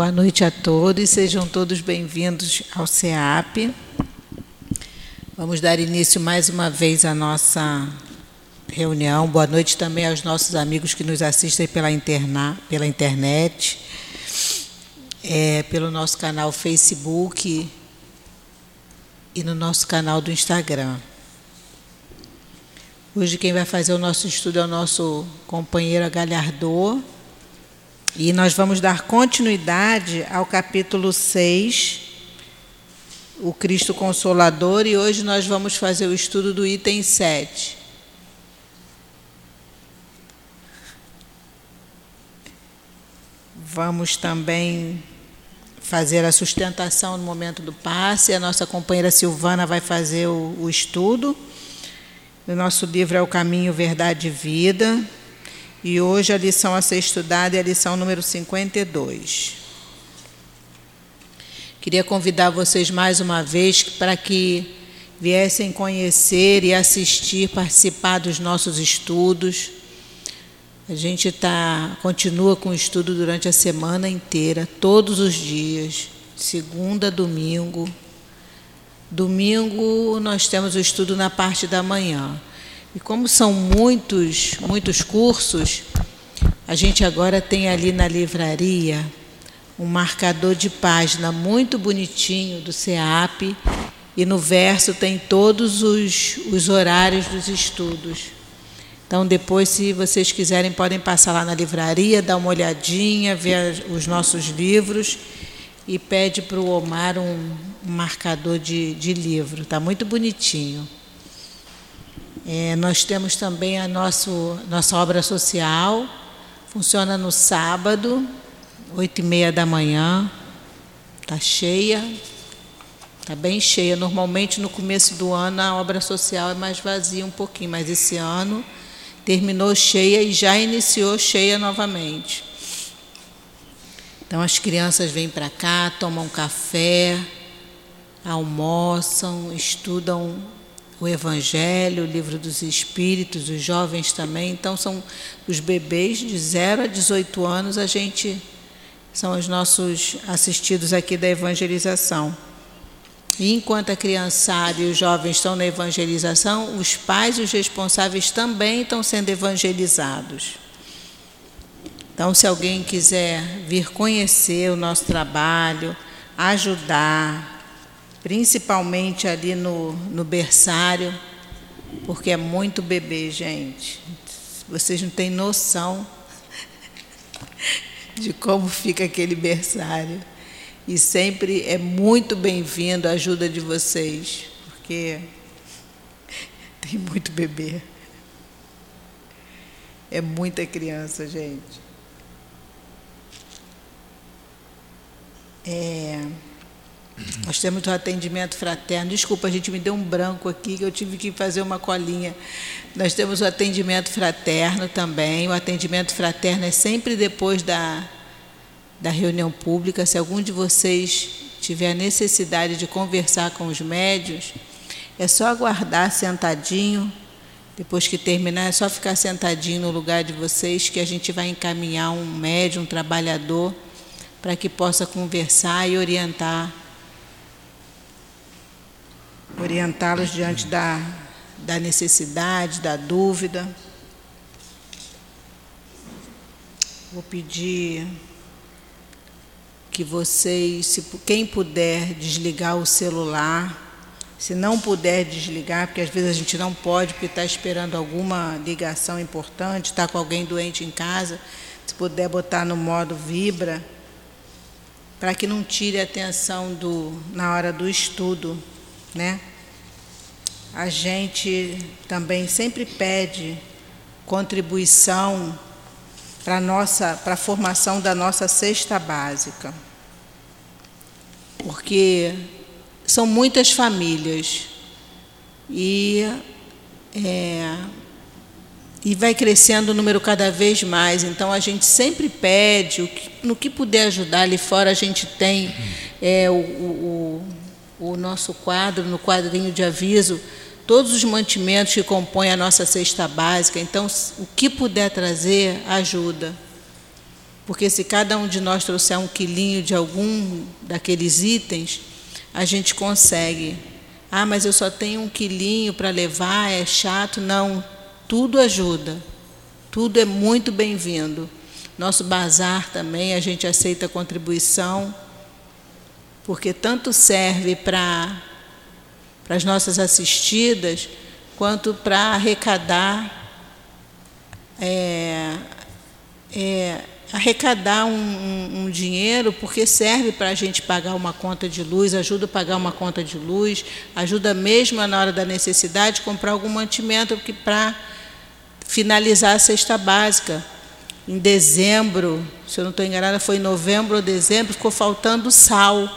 Boa noite a todos, sejam todos bem-vindos ao CEAP. Vamos dar início mais uma vez à nossa reunião. Boa noite também aos nossos amigos que nos assistem pela, interna, pela internet, é, pelo nosso canal Facebook e no nosso canal do Instagram. Hoje quem vai fazer o nosso estudo é o nosso companheiro Galhardô. E nós vamos dar continuidade ao capítulo 6, o Cristo Consolador, e hoje nós vamos fazer o estudo do item 7. Vamos também fazer a sustentação no momento do passe. A nossa companheira Silvana vai fazer o, o estudo. O nosso livro é O Caminho, Verdade e Vida. E hoje a lição a ser estudada é a lição número 52. Queria convidar vocês mais uma vez para que viessem conhecer e assistir, participar dos nossos estudos. A gente tá, continua com o estudo durante a semana inteira, todos os dias, segunda domingo. Domingo nós temos o estudo na parte da manhã. E como são muitos, muitos cursos, a gente agora tem ali na livraria um marcador de página muito bonitinho do CEAP e no verso tem todos os, os horários dos estudos. Então, depois, se vocês quiserem, podem passar lá na livraria, dar uma olhadinha, ver os nossos livros e pede para o Omar um, um marcador de, de livro. Está muito bonitinho. É, nós temos também a nosso, nossa obra social, funciona no sábado, oito e meia da manhã, está cheia, está bem cheia. Normalmente no começo do ano a obra social é mais vazia um pouquinho, mas esse ano terminou cheia e já iniciou cheia novamente. Então as crianças vêm para cá, tomam café, almoçam, estudam o Evangelho, o Livro dos Espíritos, os jovens também. Então, são os bebês de 0 a 18 anos, a gente são os nossos assistidos aqui da evangelização. E enquanto a criançada e os jovens estão na evangelização, os pais e os responsáveis também estão sendo evangelizados. Então, se alguém quiser vir conhecer o nosso trabalho, ajudar, principalmente ali no, no berçário, porque é muito bebê, gente. Vocês não têm noção de como fica aquele berçário. E sempre é muito bem-vindo a ajuda de vocês, porque tem muito bebê. É muita criança, gente. É. Nós temos o atendimento fraterno. Desculpa, a gente me deu um branco aqui, que eu tive que fazer uma colinha. Nós temos o atendimento fraterno também. O atendimento fraterno é sempre depois da, da reunião pública. Se algum de vocês tiver necessidade de conversar com os médios, é só aguardar sentadinho. Depois que terminar, é só ficar sentadinho no lugar de vocês, que a gente vai encaminhar um médium, um trabalhador, para que possa conversar e orientar orientá-los diante da, da necessidade, da dúvida. Vou pedir que vocês, se quem puder desligar o celular, se não puder desligar, porque às vezes a gente não pode, porque está esperando alguma ligação importante, está com alguém doente em casa, se puder botar no modo vibra, para que não tire a atenção do, na hora do estudo né? A gente também sempre pede contribuição para nossa para a formação da nossa cesta básica. Porque são muitas famílias e é, e vai crescendo o número cada vez mais. Então a gente sempre pede, no que puder ajudar ali fora, a gente tem é, o, o, o nosso quadro, no quadrinho de aviso, todos os mantimentos que compõem a nossa cesta básica. Então, o que puder trazer, ajuda. Porque se cada um de nós trouxer um quilinho de algum daqueles itens, a gente consegue. Ah, mas eu só tenho um quilinho para levar, é chato. Não, tudo ajuda. Tudo é muito bem-vindo. Nosso bazar também, a gente aceita contribuição, porque tanto serve para as nossas assistidas, quanto para arrecadar é, é, arrecadar um, um, um, dinheiro, porque serve para a gente pagar uma conta de luz, ajuda a pagar uma conta de luz, ajuda mesmo na hora da necessidade comprar algum mantimento para finalizar a cesta básica. Em dezembro, se eu não estou enganada, foi em novembro ou dezembro, ficou faltando sal.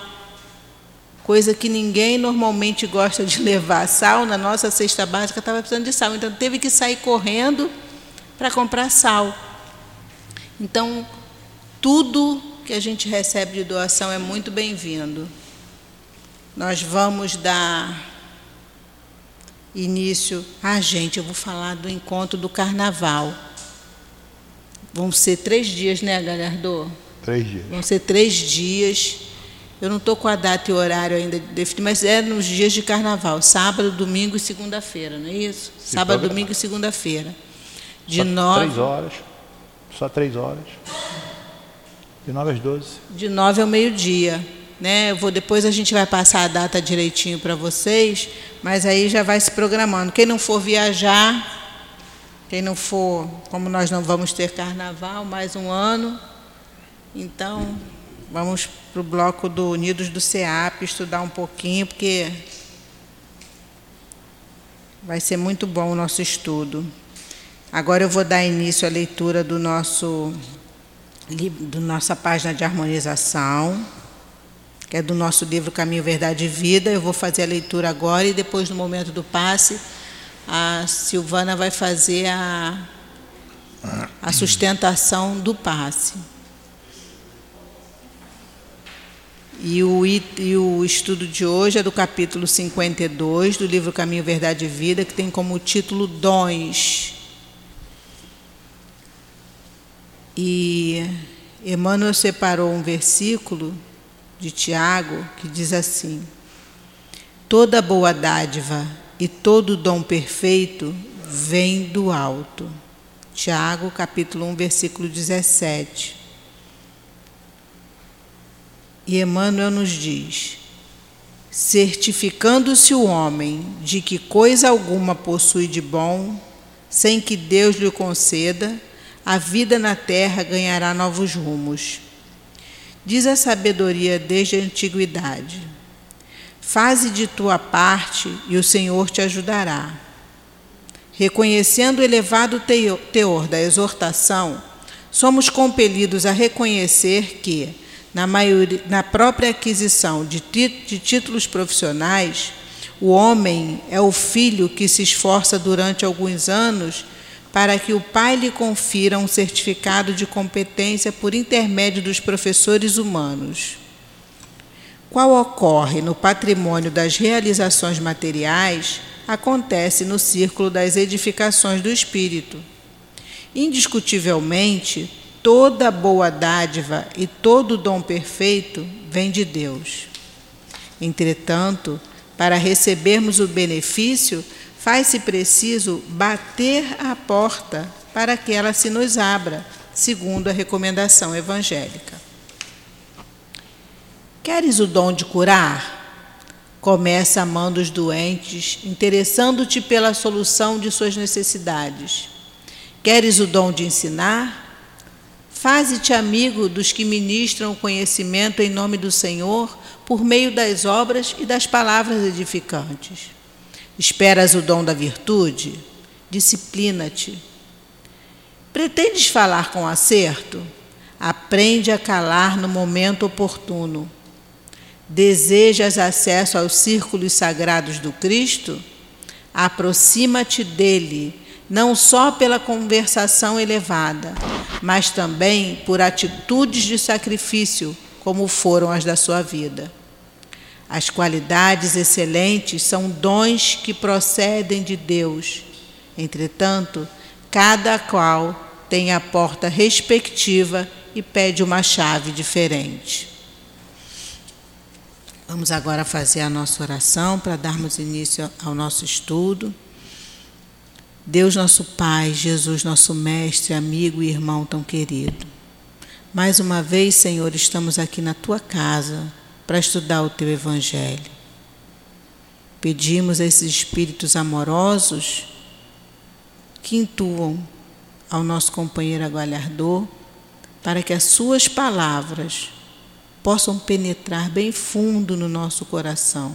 Coisa que ninguém normalmente gosta de levar. Sal na nossa cesta básica estava precisando de sal. Então teve que sair correndo para comprar sal. Então, tudo que a gente recebe de doação é muito bem-vindo. Nós vamos dar início. Ah, gente, eu vou falar do encontro do carnaval. Vão ser três dias, né, Galhardo? Três dias. Vão ser três dias. Eu não estou com a data e horário ainda definido, mas é nos dias de carnaval, sábado, domingo e segunda-feira, não é isso? Sábado, domingo e segunda-feira. De Só nove. Três horas. Só três horas. De nove às doze. De nove ao meio-dia. Né? Eu vou, depois a gente vai passar a data direitinho para vocês, mas aí já vai se programando. Quem não for viajar, quem não for, como nós não vamos ter carnaval mais um ano, então vamos para o bloco do Unidos do CEAP estudar um pouquinho, porque vai ser muito bom o nosso estudo. Agora eu vou dar início à leitura do nosso do nossa página de harmonização, que é do nosso livro Caminho, Verdade e Vida. Eu vou fazer a leitura agora e depois no momento do passe a Silvana vai fazer a, a sustentação do passe. E o, e o estudo de hoje é do capítulo 52 do livro Caminho, Verdade e Vida, que tem como título Dons. E Emmanuel separou um versículo de Tiago que diz assim: Toda boa dádiva e todo dom perfeito vem do alto. Tiago, capítulo 1, versículo 17. E Emmanuel nos diz: certificando-se o homem de que coisa alguma possui de bom, sem que Deus lhe conceda, a vida na terra ganhará novos rumos. Diz a sabedoria desde a antiguidade: Faze de tua parte e o Senhor te ajudará. Reconhecendo o elevado teor da exortação, somos compelidos a reconhecer que, na, maioria, na própria aquisição de, de títulos profissionais, o homem é o filho que se esforça durante alguns anos para que o pai lhe confira um certificado de competência por intermédio dos professores humanos. Qual ocorre no patrimônio das realizações materiais, acontece no círculo das edificações do espírito. Indiscutivelmente, toda boa dádiva e todo dom perfeito vem de Deus. Entretanto, para recebermos o benefício, faz-se preciso bater à porta para que ela se nos abra, segundo a recomendação evangélica. Queres o dom de curar? Começa amando os doentes, interessando-te pela solução de suas necessidades. Queres o dom de ensinar? Faze-te amigo dos que ministram o conhecimento em nome do Senhor por meio das obras e das palavras edificantes. Esperas o dom da virtude? Disciplina-te. Pretendes falar com acerto? Aprende a calar no momento oportuno. Desejas acesso aos círculos sagrados do Cristo? Aproxima-te dele, não só pela conversação elevada, mas também por atitudes de sacrifício, como foram as da sua vida. As qualidades excelentes são dons que procedem de Deus. Entretanto, cada qual tem a porta respectiva e pede uma chave diferente. Vamos agora fazer a nossa oração para darmos início ao nosso estudo. Deus, nosso Pai, Jesus, nosso Mestre, amigo e irmão tão querido. Mais uma vez, Senhor, estamos aqui na tua casa para estudar o teu Evangelho. Pedimos a esses espíritos amorosos que intuam ao nosso companheiro agualhardor para que as suas palavras possam penetrar bem fundo no nosso coração,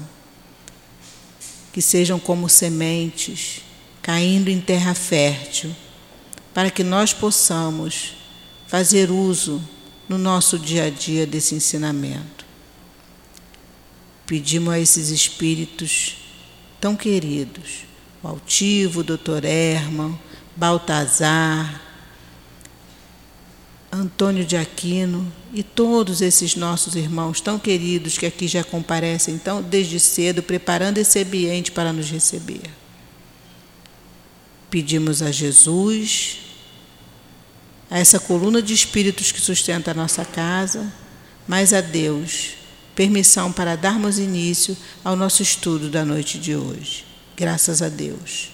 que sejam como sementes caindo em terra fértil, para que nós possamos fazer uso no nosso dia a dia desse ensinamento. Pedimos a esses espíritos tão queridos, o altivo, o doutor Herman, Baltazar, Antônio de Aquino e todos esses nossos irmãos tão queridos que aqui já comparecem então desde cedo preparando esse ambiente para nos receber. Pedimos a Jesus, a essa coluna de espíritos que sustenta a nossa casa, mas a Deus, permissão para darmos início ao nosso estudo da noite de hoje. Graças a Deus.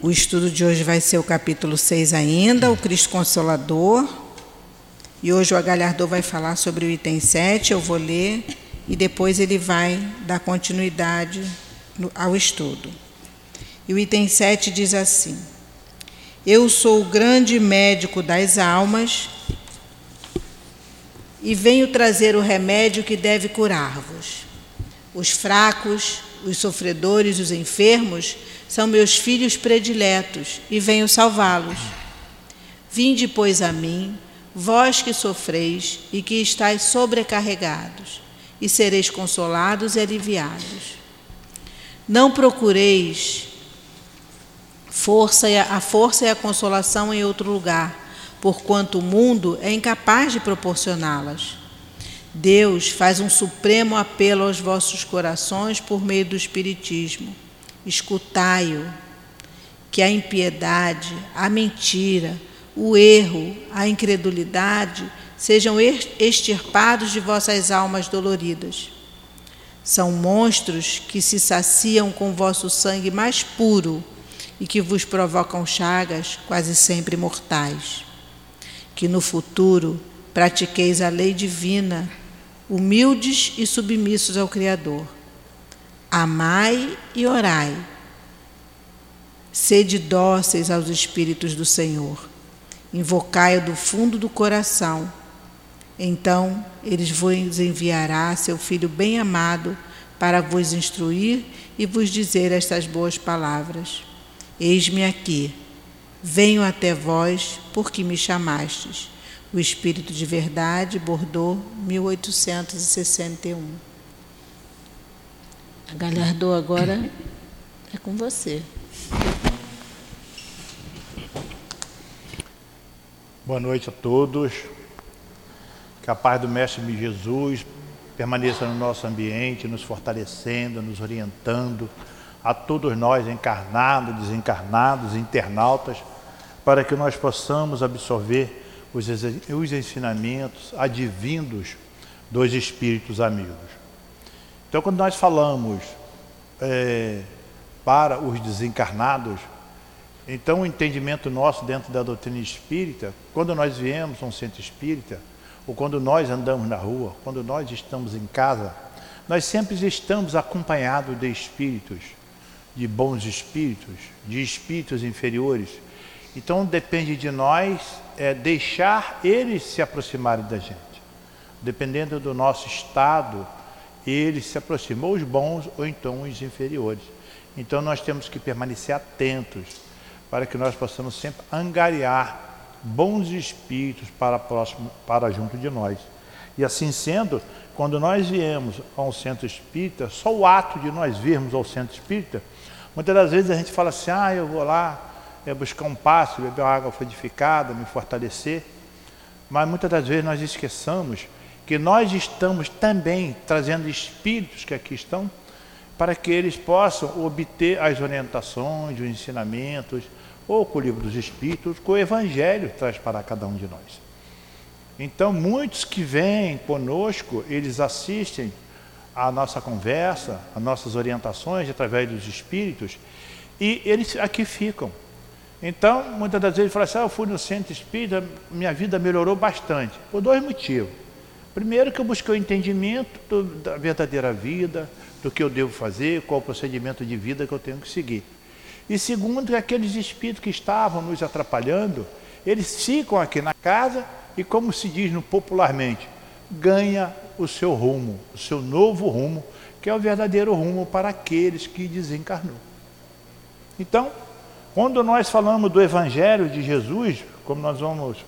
O estudo de hoje vai ser o capítulo 6 ainda, o Cristo Consolador. E hoje o Agalhardor vai falar sobre o item 7, eu vou ler e depois ele vai dar continuidade ao estudo. E o item 7 diz assim: Eu sou o grande médico das almas e venho trazer o remédio que deve curar-vos. Os fracos, os sofredores, os enfermos são meus filhos prediletos e venho salvá-los. Vinde, pois, a mim, vós que sofreis e que estáis sobrecarregados e sereis consolados e aliviados. Não procureis força a força e a consolação em outro lugar, porquanto o mundo é incapaz de proporcioná-las. Deus faz um supremo apelo aos vossos corações por meio do Espiritismo. Escutai-o, que a impiedade, a mentira, o erro, a incredulidade sejam extirpados de vossas almas doloridas. São monstros que se saciam com vosso sangue mais puro e que vos provocam chagas quase sempre mortais. Que no futuro pratiqueis a lei divina, humildes e submissos ao Criador. Amai e orai. Sede dóceis aos Espíritos do Senhor. Invocai-o do fundo do coração então eles vos enviará seu filho bem amado para vos instruir e vos dizer estas boas palavras. Eis-me aqui, venho até vós porque me chamastes. O Espírito de Verdade, Bordeaux, 1861. A Galhardô agora é com você. Boa noite a todos. Que a paz do Mestre Jesus permaneça no nosso ambiente, nos fortalecendo, nos orientando, a todos nós, encarnados, desencarnados, internautas, para que nós possamos absorver os, os ensinamentos advindos dos Espíritos amigos. Então, quando nós falamos é, para os desencarnados, então o entendimento nosso dentro da doutrina espírita, quando nós viemos a um centro espírita, ou quando nós andamos na rua, quando nós estamos em casa, nós sempre estamos acompanhados de espíritos, de bons espíritos, de espíritos inferiores. Então depende de nós é, deixar eles se aproximarem da gente. Dependendo do nosso estado, eles se aproximam, os bons ou então os inferiores. Então nós temos que permanecer atentos para que nós possamos sempre angariar bons espíritos para próximo, para junto de nós. E assim sendo, quando nós viemos a um centro espírita, só o ato de nós virmos ao centro espírita, muitas das vezes a gente fala assim, ah, eu vou lá é, buscar um passo, beber uma água fluidificada, me fortalecer. Mas muitas das vezes nós esqueçamos que nós estamos também trazendo espíritos que aqui estão para que eles possam obter as orientações, os ensinamentos, ou com o livro dos Espíritos, com o Evangelho traz para cada um de nós. Então, muitos que vêm conosco, eles assistem à nossa conversa, às nossas orientações através dos Espíritos, e eles aqui ficam. Então, muitas das vezes, fala assim: ah, eu fui no centro espírita, minha vida melhorou bastante. Por dois motivos. Primeiro, que eu busquei o entendimento do, da verdadeira vida, do que eu devo fazer, qual o procedimento de vida que eu tenho que seguir. E segundo, que aqueles espíritos que estavam nos atrapalhando, eles ficam aqui na casa e, como se diz no popularmente, ganha o seu rumo, o seu novo rumo, que é o verdadeiro rumo para aqueles que desencarnou. Então, quando nós falamos do Evangelho de Jesus, como nós vamos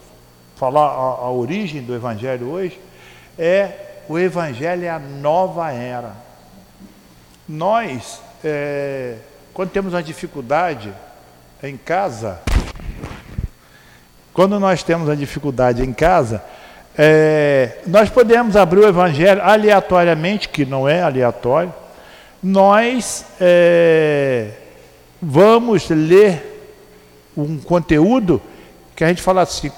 falar a, a origem do Evangelho hoje, é o Evangelho é a nova era. Nós, é, quando temos uma dificuldade em casa, quando nós temos uma dificuldade em casa, é, nós podemos abrir o Evangelho aleatoriamente, que não é aleatório, nós é, vamos ler um conteúdo que a gente fala assim,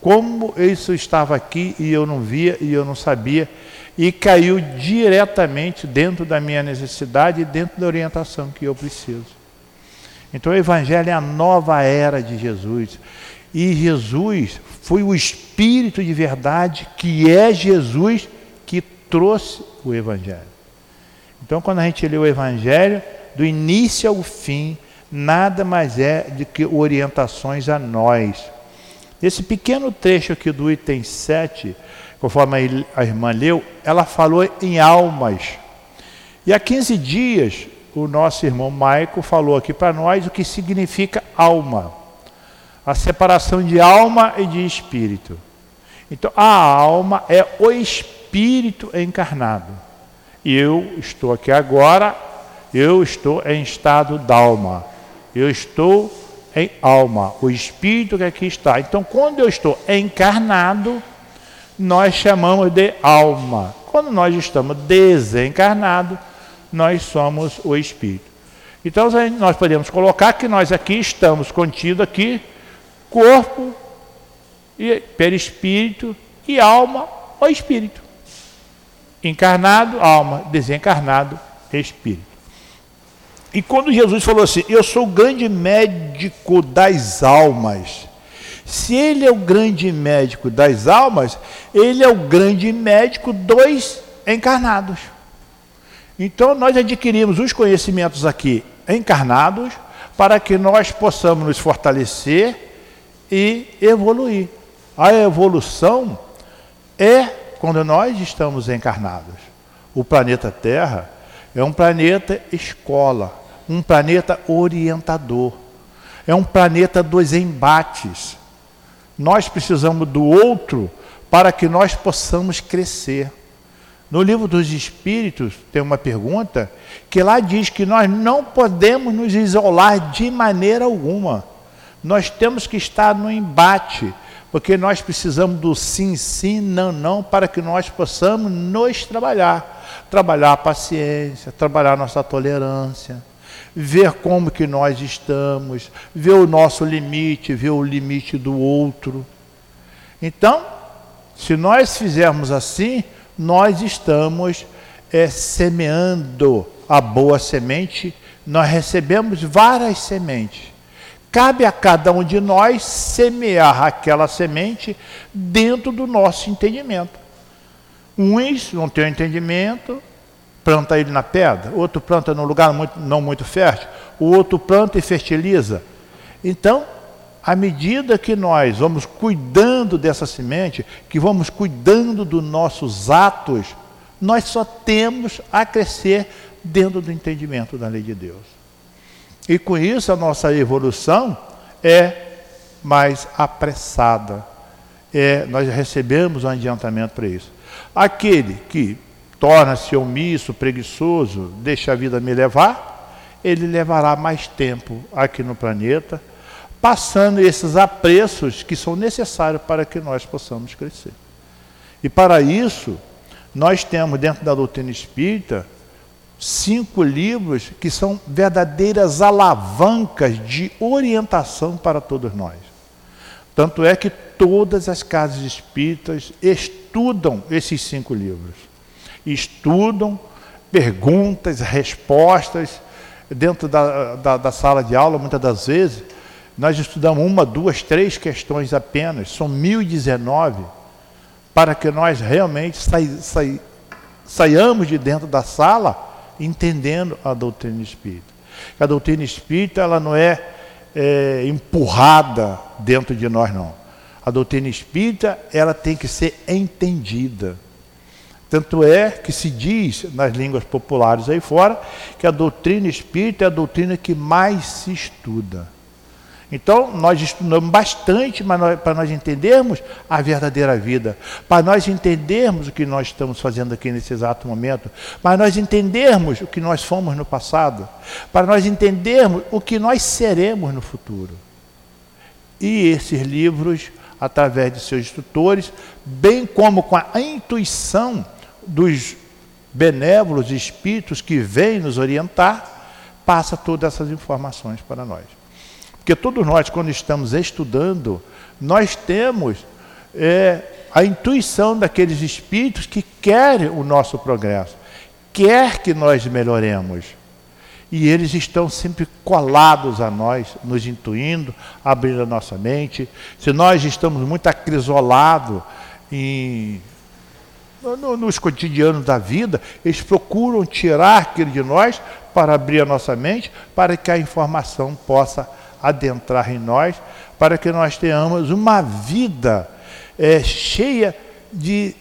como isso estava aqui e eu não via e eu não sabia, e caiu diretamente dentro da minha necessidade e dentro da orientação que eu preciso. Então o Evangelho é a nova era de Jesus. E Jesus foi o Espírito de verdade, que é Jesus, que trouxe o Evangelho. Então, quando a gente lê o Evangelho, do início ao fim, nada mais é do que orientações a nós. Esse pequeno trecho aqui do item 7, conforme a irmã leu, ela falou em almas. E há 15 dias, o nosso irmão Maico falou aqui para nós o que significa alma. A separação de alma e de espírito. Então, a alma é o espírito encarnado. Eu estou aqui agora, eu estou em estado d'alma. Eu estou em alma, o espírito que aqui está. Então, quando eu estou encarnado, nós chamamos de alma. Quando nós estamos desencarnados, nós somos o espírito. Então, nós podemos colocar que nós aqui estamos contidos aqui, corpo, e perispírito e alma ou espírito. Encarnado, alma, desencarnado, espírito. E quando Jesus falou assim: Eu sou o grande médico das almas. Se ele é o grande médico das almas, ele é o grande médico dos encarnados. Então nós adquirimos os conhecimentos aqui encarnados para que nós possamos nos fortalecer e evoluir. A evolução é quando nós estamos encarnados. O planeta Terra é um planeta escola um planeta orientador. É um planeta dos embates. Nós precisamos do outro para que nós possamos crescer. No livro dos Espíritos tem uma pergunta que lá diz que nós não podemos nos isolar de maneira alguma. Nós temos que estar no embate, porque nós precisamos do sim, sim, não, não, para que nós possamos nos trabalhar. Trabalhar a paciência, trabalhar a nossa tolerância ver como que nós estamos, ver o nosso limite, ver o limite do outro. Então, se nós fizermos assim, nós estamos é, semeando a boa semente, nós recebemos várias sementes. Cabe a cada um de nós semear aquela semente dentro do nosso entendimento. Uns não têm entendimento, planta ele na pedra, outro planta num lugar muito, não muito fértil, o outro planta e fertiliza. Então, à medida que nós vamos cuidando dessa semente, que vamos cuidando dos nossos atos, nós só temos a crescer dentro do entendimento da lei de Deus. E com isso a nossa evolução é mais apressada. É, nós recebemos um adiantamento para isso. Aquele que torna-se omisso, preguiçoso, deixa a vida me levar, ele levará mais tempo aqui no planeta, passando esses apreços que são necessários para que nós possamos crescer. E para isso, nós temos dentro da doutrina espírita cinco livros que são verdadeiras alavancas de orientação para todos nós. Tanto é que todas as casas espíritas estudam esses cinco livros. Estudam perguntas, respostas, dentro da, da, da, sala de aula, muitas das vezes, nós estudamos uma, duas, três questões apenas, são 1019, para que nós realmente sai, sai, saiamos de dentro da sala entendendo a doutrina espírita. A doutrina espírita ela não é, é empurrada dentro de nós, não. A doutrina espírita ela tem que ser entendida. Tanto é que se diz nas línguas populares aí fora que a doutrina espírita é a doutrina que mais se estuda. Então, nós estudamos bastante para nós entendermos a verdadeira vida, para nós entendermos o que nós estamos fazendo aqui nesse exato momento, para nós entendermos o que nós fomos no passado, para nós entendermos o que nós seremos no futuro. E esses livros, através de seus instrutores, bem como com a intuição dos benévolos espíritos que vêm nos orientar, passa todas essas informações para nós. Porque todos nós, quando estamos estudando, nós temos é, a intuição daqueles espíritos que querem o nosso progresso, quer que nós melhoremos. E eles estão sempre colados a nós, nos intuindo, abrindo a nossa mente. Se nós estamos muito acrisolados em no, nos cotidianos da vida, eles procuram tirar aquilo de nós para abrir a nossa mente, para que a informação possa adentrar em nós, para que nós tenhamos uma vida é, cheia de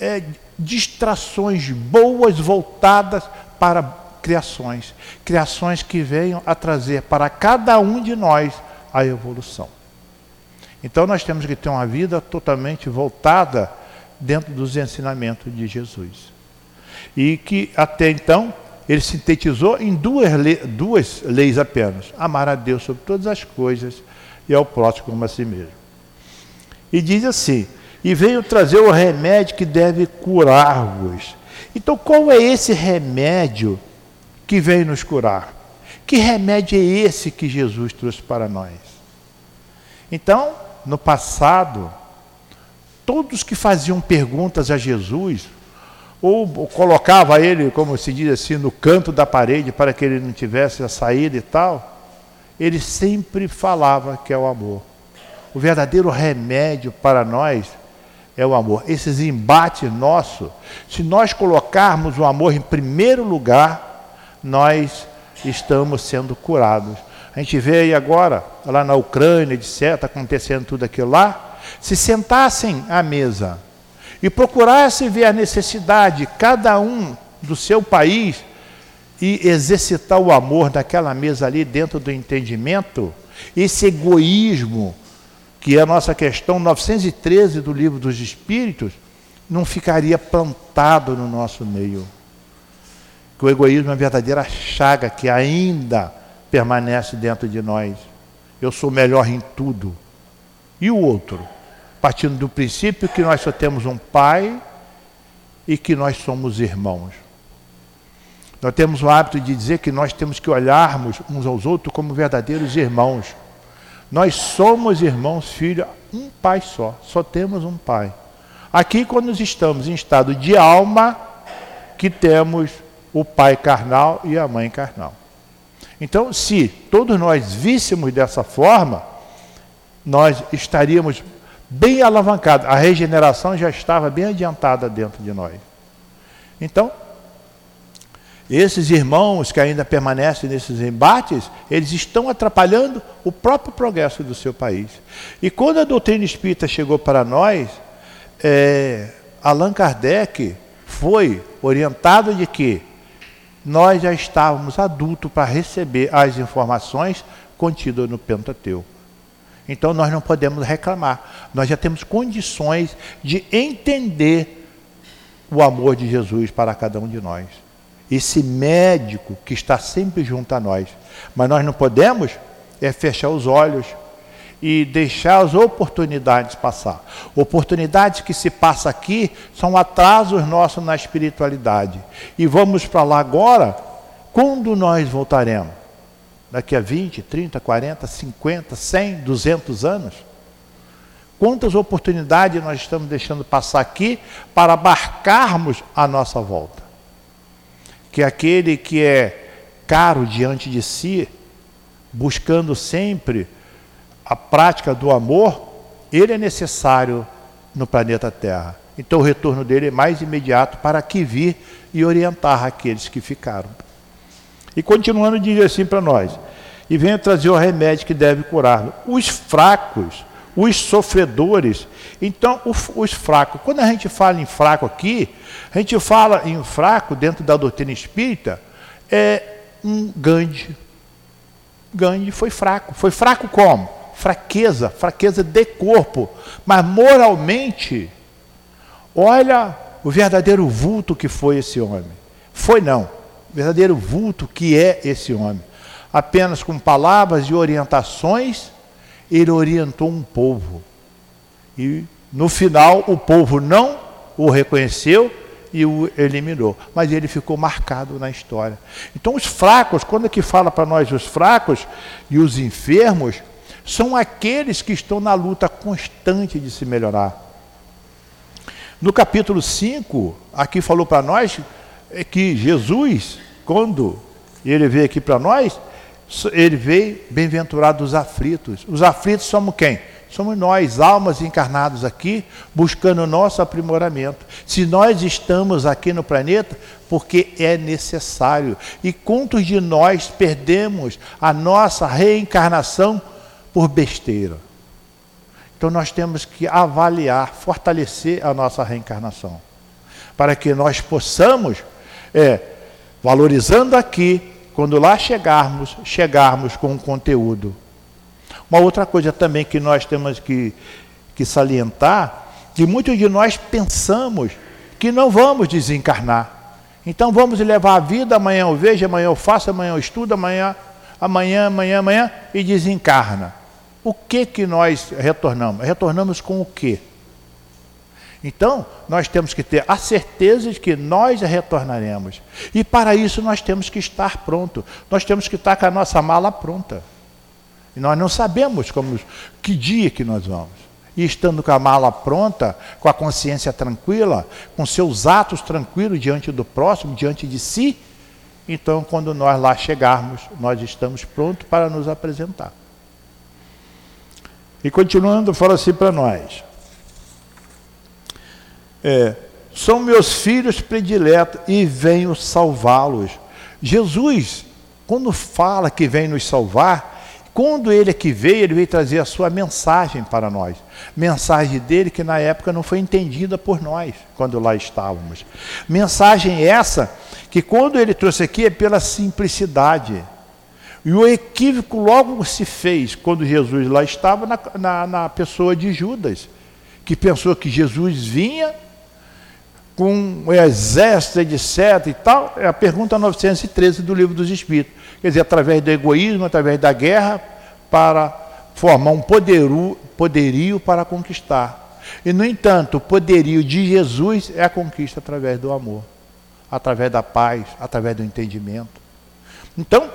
é, distrações boas voltadas para criações, criações que venham a trazer para cada um de nós a evolução. Então nós temos que ter uma vida totalmente voltada dentro dos ensinamentos de Jesus. E que até então ele sintetizou em duas, le duas leis apenas: amar a Deus sobre todas as coisas e ao próximo como a si mesmo. E diz assim: e veio trazer o remédio que deve curar-vos. Então, qual é esse remédio que veio nos curar? Que remédio é esse que Jesus trouxe para nós? Então, no passado, todos que faziam perguntas a Jesus, ou colocava ele, como se diz assim, no canto da parede para que ele não tivesse a saída e tal, ele sempre falava que é o amor. O verdadeiro remédio para nós é o amor. Esses embates nossos, se nós colocarmos o amor em primeiro lugar, nós estamos sendo curados. A gente vê aí agora, lá na Ucrânia, etc., está acontecendo tudo aquilo lá. Se sentassem à mesa e procurasse ver a necessidade, cada um do seu país, e exercitar o amor naquela mesa ali dentro do entendimento, esse egoísmo, que é a nossa questão 913 do Livro dos Espíritos, não ficaria plantado no nosso meio. Que o egoísmo é uma verdadeira chaga que ainda permanece dentro de nós. Eu sou melhor em tudo. E o outro? Partindo do princípio que nós só temos um pai e que nós somos irmãos. Nós temos o hábito de dizer que nós temos que olharmos uns aos outros como verdadeiros irmãos. Nós somos irmãos, filhos, um pai só, só temos um pai. Aqui, quando nós estamos em estado de alma, que temos o pai carnal e a mãe carnal. Então, se todos nós víssemos dessa forma, nós estaríamos bem alavancada. A regeneração já estava bem adiantada dentro de nós. Então, esses irmãos que ainda permanecem nesses embates, eles estão atrapalhando o próprio progresso do seu país. E quando a doutrina espírita chegou para nós, é, Allan Kardec foi orientado de que nós já estávamos adultos para receber as informações contidas no Pentateuco. Então nós não podemos reclamar. Nós já temos condições de entender o amor de Jesus para cada um de nós. Esse médico que está sempre junto a nós. Mas nós não podemos é fechar os olhos e deixar as oportunidades passar. Oportunidades que se passa aqui são atrasos nossos na espiritualidade. E vamos para lá agora, quando nós voltaremos? Daqui a 20, 30, 40, 50, 100, 200 anos? Quantas oportunidades nós estamos deixando passar aqui para abarcarmos a nossa volta? Que aquele que é caro diante de si, buscando sempre a prática do amor, ele é necessário no planeta Terra. Então o retorno dele é mais imediato para que vir e orientar aqueles que ficaram. E continuando diz assim para nós: e venha trazer o remédio que deve curá-lo. Os fracos, os sofredores. Então, os fracos, quando a gente fala em fraco aqui, a gente fala em fraco dentro da doutrina espírita, é um Gandhi. Gandhi foi fraco. Foi fraco como? fraqueza, fraqueza de corpo, mas moralmente, olha o verdadeiro vulto que foi esse homem. Foi não, verdadeiro vulto que é esse homem. Apenas com palavras e orientações, ele orientou um povo. E no final, o povo não o reconheceu e o eliminou. Mas ele ficou marcado na história. Então, os fracos, quando é que fala para nós os fracos e os enfermos, são aqueles que estão na luta constante de se melhorar. No capítulo 5, aqui falou para nós é que Jesus, quando ele veio aqui para nós, ele veio bem-aventurado dos aflitos. Os aflitos somos quem? Somos nós, almas encarnados aqui, buscando o nosso aprimoramento. Se nós estamos aqui no planeta, porque é necessário. E quantos de nós perdemos a nossa reencarnação por besteira. Então nós temos que avaliar, fortalecer a nossa reencarnação, para que nós possamos, é, valorizando aqui, quando lá chegarmos, chegarmos com um conteúdo. Uma outra coisa também que nós temos que, que salientar, que muitos de nós pensamos que não vamos desencarnar. Então vamos levar a vida, amanhã eu vejo, amanhã eu faço, amanhã eu estudo, amanhã, amanhã, amanhã, amanhã, e desencarna. O que que nós retornamos? Retornamos com o quê? Então, nós temos que ter a certeza de que nós retornaremos. E para isso nós temos que estar pronto. Nós temos que estar com a nossa mala pronta. E nós não sabemos como, que dia que nós vamos. E estando com a mala pronta, com a consciência tranquila, com seus atos tranquilos diante do próximo, diante de si, então quando nós lá chegarmos, nós estamos prontos para nos apresentar. E continuando, fala assim para nós. É, são meus filhos prediletos e venho salvá-los. Jesus, quando fala que vem nos salvar, quando ele aqui veio, ele veio trazer a sua mensagem para nós. Mensagem dele que na época não foi entendida por nós, quando lá estávamos. Mensagem essa que quando ele trouxe aqui é pela simplicidade e o equívoco logo se fez quando Jesus lá estava na, na, na pessoa de Judas, que pensou que Jesus vinha com um exército, etc. e tal. É a pergunta 913 do Livro dos Espíritos. Quer dizer, através do egoísmo, através da guerra, para formar um poderio, poderio para conquistar. E, no entanto, o poderio de Jesus é a conquista através do amor, através da paz, através do entendimento. Então,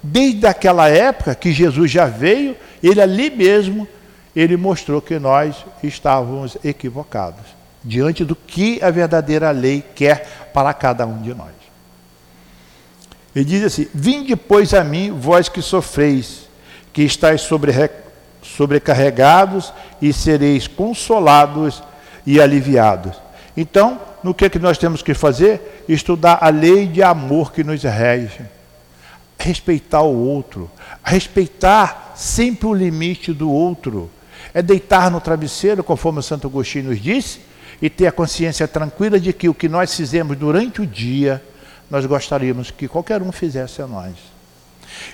desde aquela época que Jesus já veio, ele ali mesmo, ele mostrou que nós estávamos equivocados diante do que a verdadeira lei quer para cada um de nós. Ele diz assim: Vinde, pois, a mim, vós que sofreis, que estáis sobre, sobrecarregados, e sereis consolados e aliviados. Então, no que, é que nós temos que fazer? Estudar a lei de amor que nos rege respeitar o outro, respeitar sempre o limite do outro. É deitar no travesseiro, conforme Santo Agostinho nos disse, e ter a consciência tranquila de que o que nós fizemos durante o dia, nós gostaríamos que qualquer um fizesse a nós.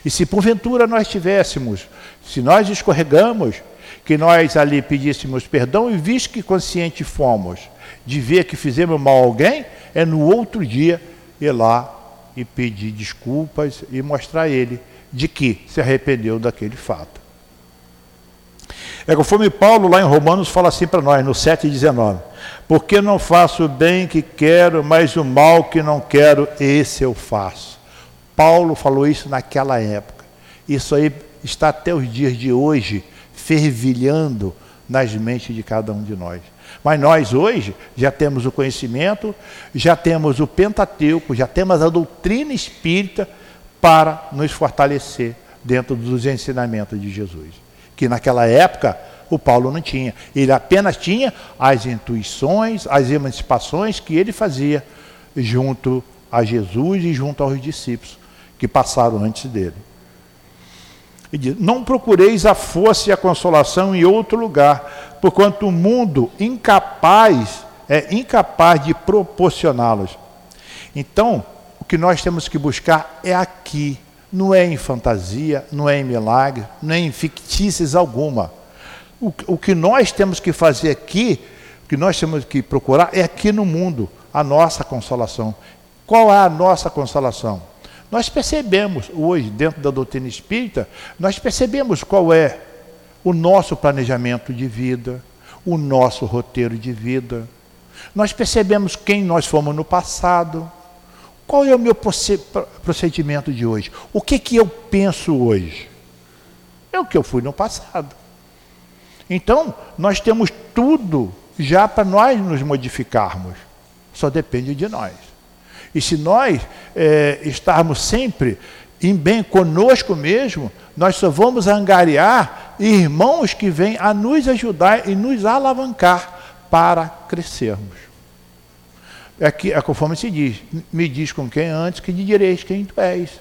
E se porventura nós tivéssemos, se nós escorregamos, que nós ali pedíssemos perdão e visto que consciente fomos de ver que fizemos mal a alguém, é no outro dia ir lá e pedir desculpas e mostrar a ele de que se arrependeu daquele fato. É conforme Paulo lá em Romanos fala assim para nós, no 7,19. Porque não faço o bem que quero, mas o mal que não quero, esse eu faço. Paulo falou isso naquela época. Isso aí está até os dias de hoje fervilhando nas mentes de cada um de nós. Mas nós hoje já temos o conhecimento, já temos o Pentateuco, já temos a doutrina espírita para nos fortalecer dentro dos ensinamentos de Jesus. Que naquela época o Paulo não tinha. Ele apenas tinha as intuições, as emancipações que ele fazia junto a Jesus e junto aos discípulos que passaram antes dele. Diz: Não procureis a força e a consolação em outro lugar, porquanto o mundo incapaz é incapaz de proporcioná-los. Então, o que nós temos que buscar é aqui, não é em fantasia, não é em milagre, não é em fictícias alguma. O, o que nós temos que fazer aqui, o que nós temos que procurar é aqui no mundo a nossa consolação. Qual é a nossa consolação? Nós percebemos hoje, dentro da doutrina espírita, nós percebemos qual é o nosso planejamento de vida, o nosso roteiro de vida. Nós percebemos quem nós fomos no passado. Qual é o meu procedimento de hoje? O que, que eu penso hoje? É o que eu fui no passado. Então, nós temos tudo já para nós nos modificarmos. Só depende de nós. E se nós é, estarmos sempre em bem conosco mesmo, nós só vamos angariar irmãos que vêm a nos ajudar e nos alavancar para crescermos. É, que, é conforme se diz, me diz com quem antes que direis quem tu és.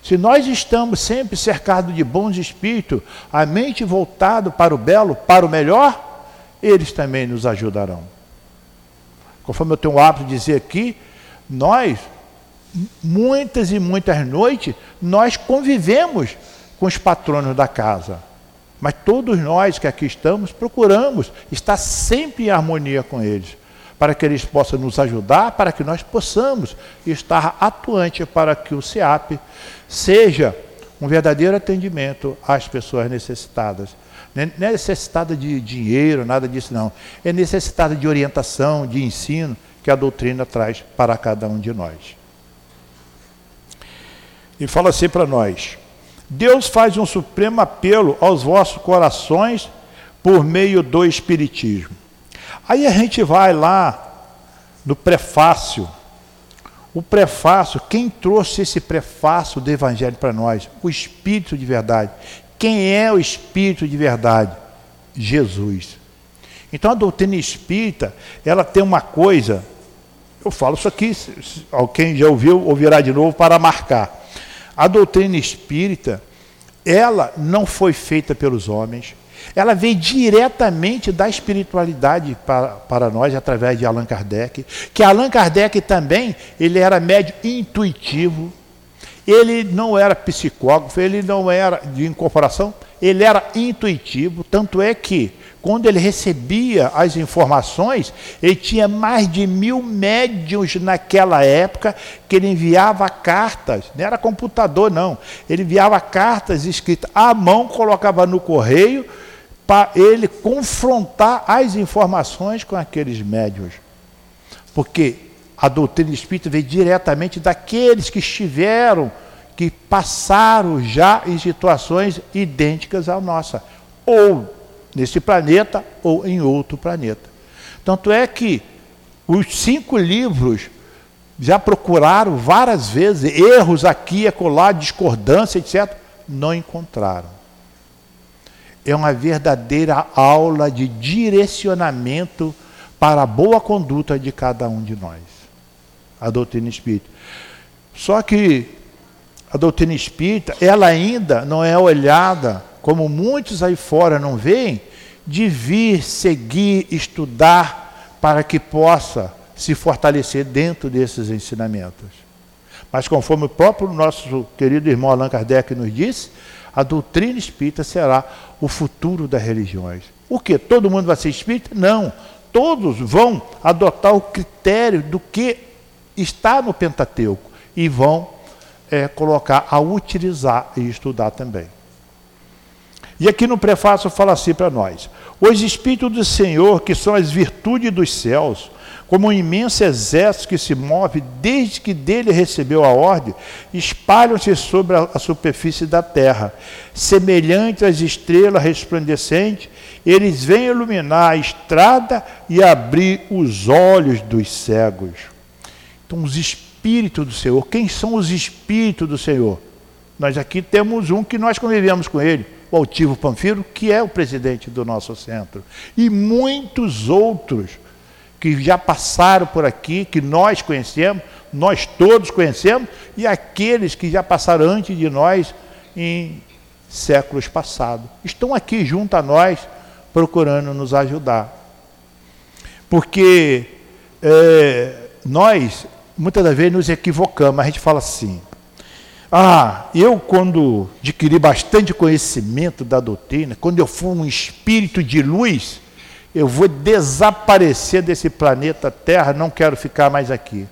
Se nós estamos sempre cercados de bons espíritos, a mente voltada para o belo, para o melhor, eles também nos ajudarão. Conforme eu tenho o hábito de dizer aqui, nós, muitas e muitas noites, nós convivemos com os patronos da casa. Mas todos nós que aqui estamos procuramos estar sempre em harmonia com eles, para que eles possam nos ajudar, para que nós possamos estar atuante para que o SEAP seja um verdadeiro atendimento às pessoas necessitadas. Não é necessitada de dinheiro, nada disso não. É necessitada de orientação, de ensino, que a doutrina traz para cada um de nós. E fala assim para nós: Deus faz um supremo apelo aos vossos corações por meio do Espiritismo. Aí a gente vai lá no prefácio. O prefácio, quem trouxe esse prefácio do Evangelho para nós? O Espírito de verdade. Quem é o Espírito de verdade? Jesus. Então a doutrina espírita, ela tem uma coisa eu falo isso aqui, alguém já ouviu, ouvirá de novo para marcar. A doutrina espírita, ela não foi feita pelos homens, ela veio diretamente da espiritualidade para, para nós, através de Allan Kardec, que Allan Kardec também, ele era médio intuitivo, ele não era psicógrafo, ele não era de incorporação, ele era intuitivo, tanto é que quando ele recebia as informações, ele tinha mais de mil médios naquela época que ele enviava cartas, não era computador não, ele enviava cartas escritas à mão, colocava no correio para ele confrontar as informações com aqueles médios. Porque a doutrina espírita veio diretamente daqueles que estiveram, que passaram já em situações idênticas à nossa, ou nesse planeta ou em outro planeta. Tanto é que os cinco livros já procuraram várias vezes erros aqui e acolá, discordância, etc. Não encontraram. É uma verdadeira aula de direcionamento para a boa conduta de cada um de nós. A doutrina espírita. Só que a doutrina espírita, ela ainda não é olhada como muitos aí fora não veem, de vir, seguir, estudar, para que possa se fortalecer dentro desses ensinamentos. Mas conforme o próprio nosso querido irmão Allan Kardec nos disse, a doutrina espírita será o futuro das religiões. O que? Todo mundo vai ser espírita? Não. Todos vão adotar o critério do que está no Pentateuco e vão é, colocar a utilizar e estudar também. E aqui no prefácio fala assim para nós: Os Espíritos do Senhor, que são as virtudes dos céus, como um imenso exército que se move desde que dele recebeu a ordem, espalham-se sobre a superfície da terra. Semelhantes às estrelas resplandecentes, eles vêm iluminar a estrada e abrir os olhos dos cegos. Então, os Espíritos do Senhor, quem são os Espíritos do Senhor? Nós aqui temos um que nós convivemos com ele, o Altivo Panfiro, que é o presidente do nosso centro, e muitos outros que já passaram por aqui, que nós conhecemos, nós todos conhecemos, e aqueles que já passaram antes de nós em séculos passados. Estão aqui junto a nós, procurando nos ajudar. Porque é, nós, muitas das vezes, nos equivocamos, a gente fala assim, ah, eu quando adquiri bastante conhecimento da doutrina, quando eu for um espírito de luz, eu vou desaparecer desse planeta Terra, não quero ficar mais aqui.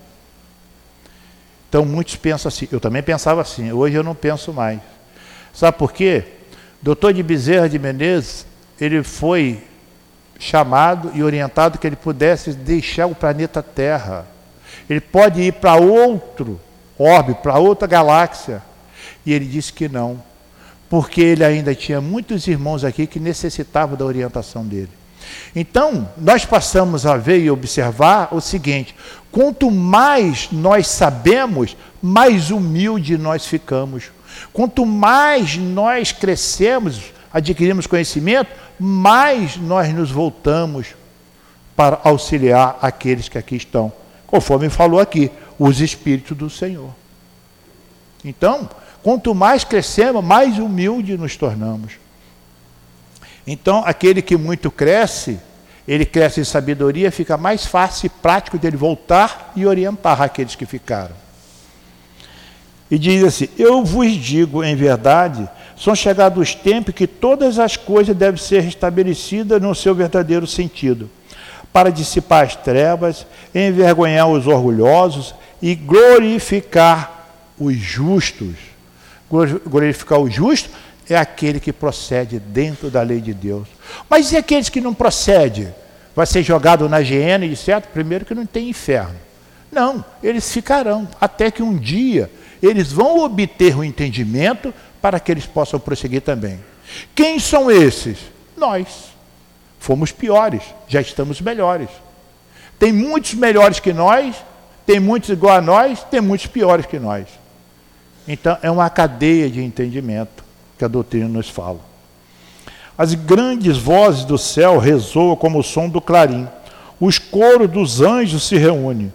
Então muitos pensam assim, eu também pensava assim, hoje eu não penso mais. Sabe por quê? Doutor de Bezerra de Menezes, ele foi chamado e orientado que ele pudesse deixar o planeta Terra. Ele pode ir para outro orbe, para outra galáxia. E ele disse que não, porque ele ainda tinha muitos irmãos aqui que necessitavam da orientação dele. Então, nós passamos a ver e observar o seguinte: quanto mais nós sabemos, mais humilde nós ficamos. Quanto mais nós crescemos, adquirimos conhecimento, mais nós nos voltamos para auxiliar aqueles que aqui estão. Conforme falou aqui, os Espíritos do Senhor. Então, quanto mais crescemos, mais humilde nos tornamos. Então, aquele que muito cresce, ele cresce em sabedoria, fica mais fácil e prático dele voltar e orientar aqueles que ficaram. E diz assim: Eu vos digo em verdade, são chegados os tempos que todas as coisas devem ser restabelecidas no seu verdadeiro sentido, para dissipar as trevas, envergonhar os orgulhosos e glorificar os justos. Glorificar o justo é aquele que procede dentro da lei de Deus. Mas e aqueles que não procedem? Vai ser jogado na hiena e certo? Primeiro que não tem inferno. Não, eles ficarão até que um dia eles vão obter o entendimento para que eles possam prosseguir também. Quem são esses? Nós. Fomos piores, já estamos melhores. Tem muitos melhores que nós tem muitos igual a nós, tem muitos piores que nós. Então, é uma cadeia de entendimento que a doutrina nos fala. As grandes vozes do céu ressoam como o som do clarim. Os coros dos anjos se reúnem.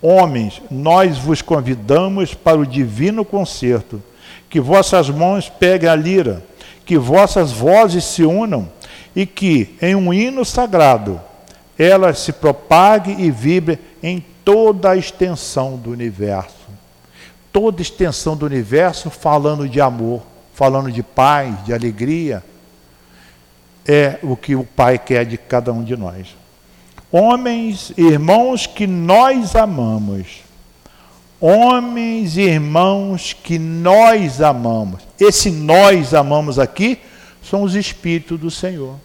Homens, nós vos convidamos para o divino concerto. Que vossas mãos peguem a lira, que vossas vozes se unam e que, em um hino sagrado, elas se propaguem e vibrem em toda a extensão do universo. Toda a extensão do universo falando de amor, falando de paz, de alegria, é o que o Pai quer de cada um de nós. Homens, irmãos que nós amamos. Homens e irmãos que nós amamos. Esse nós amamos aqui são os Espíritos do Senhor.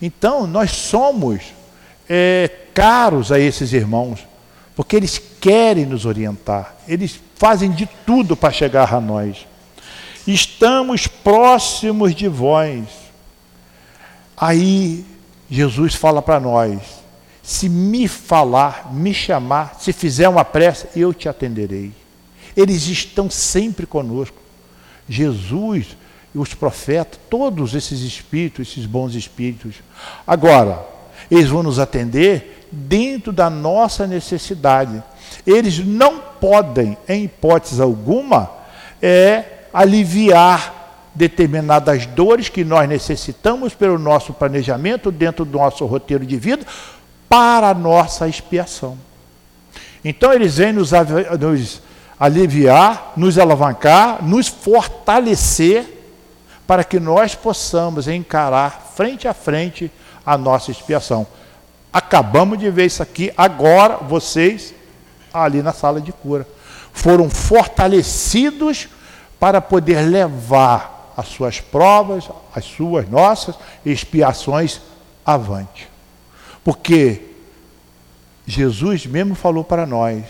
Então, nós somos é, caros a esses irmãos porque eles querem nos orientar, eles fazem de tudo para chegar a nós. Estamos próximos de vós. Aí Jesus fala para nós: se me falar, me chamar, se fizer uma prece, eu te atenderei. Eles estão sempre conosco. Jesus e os profetas, todos esses espíritos, esses bons espíritos. Agora, eles vão nos atender dentro da nossa necessidade. Eles não podem, em hipótese alguma, é, aliviar determinadas dores que nós necessitamos pelo nosso planejamento, dentro do nosso roteiro de vida, para a nossa expiação. Então eles vêm nos, nos aliviar, nos alavancar, nos fortalecer, para que nós possamos encarar frente a frente a nossa expiação. Acabamos de ver isso aqui, agora vocês, ali na sala de cura, foram fortalecidos para poder levar as suas provas, as suas nossas expiações avante. Porque Jesus mesmo falou para nós,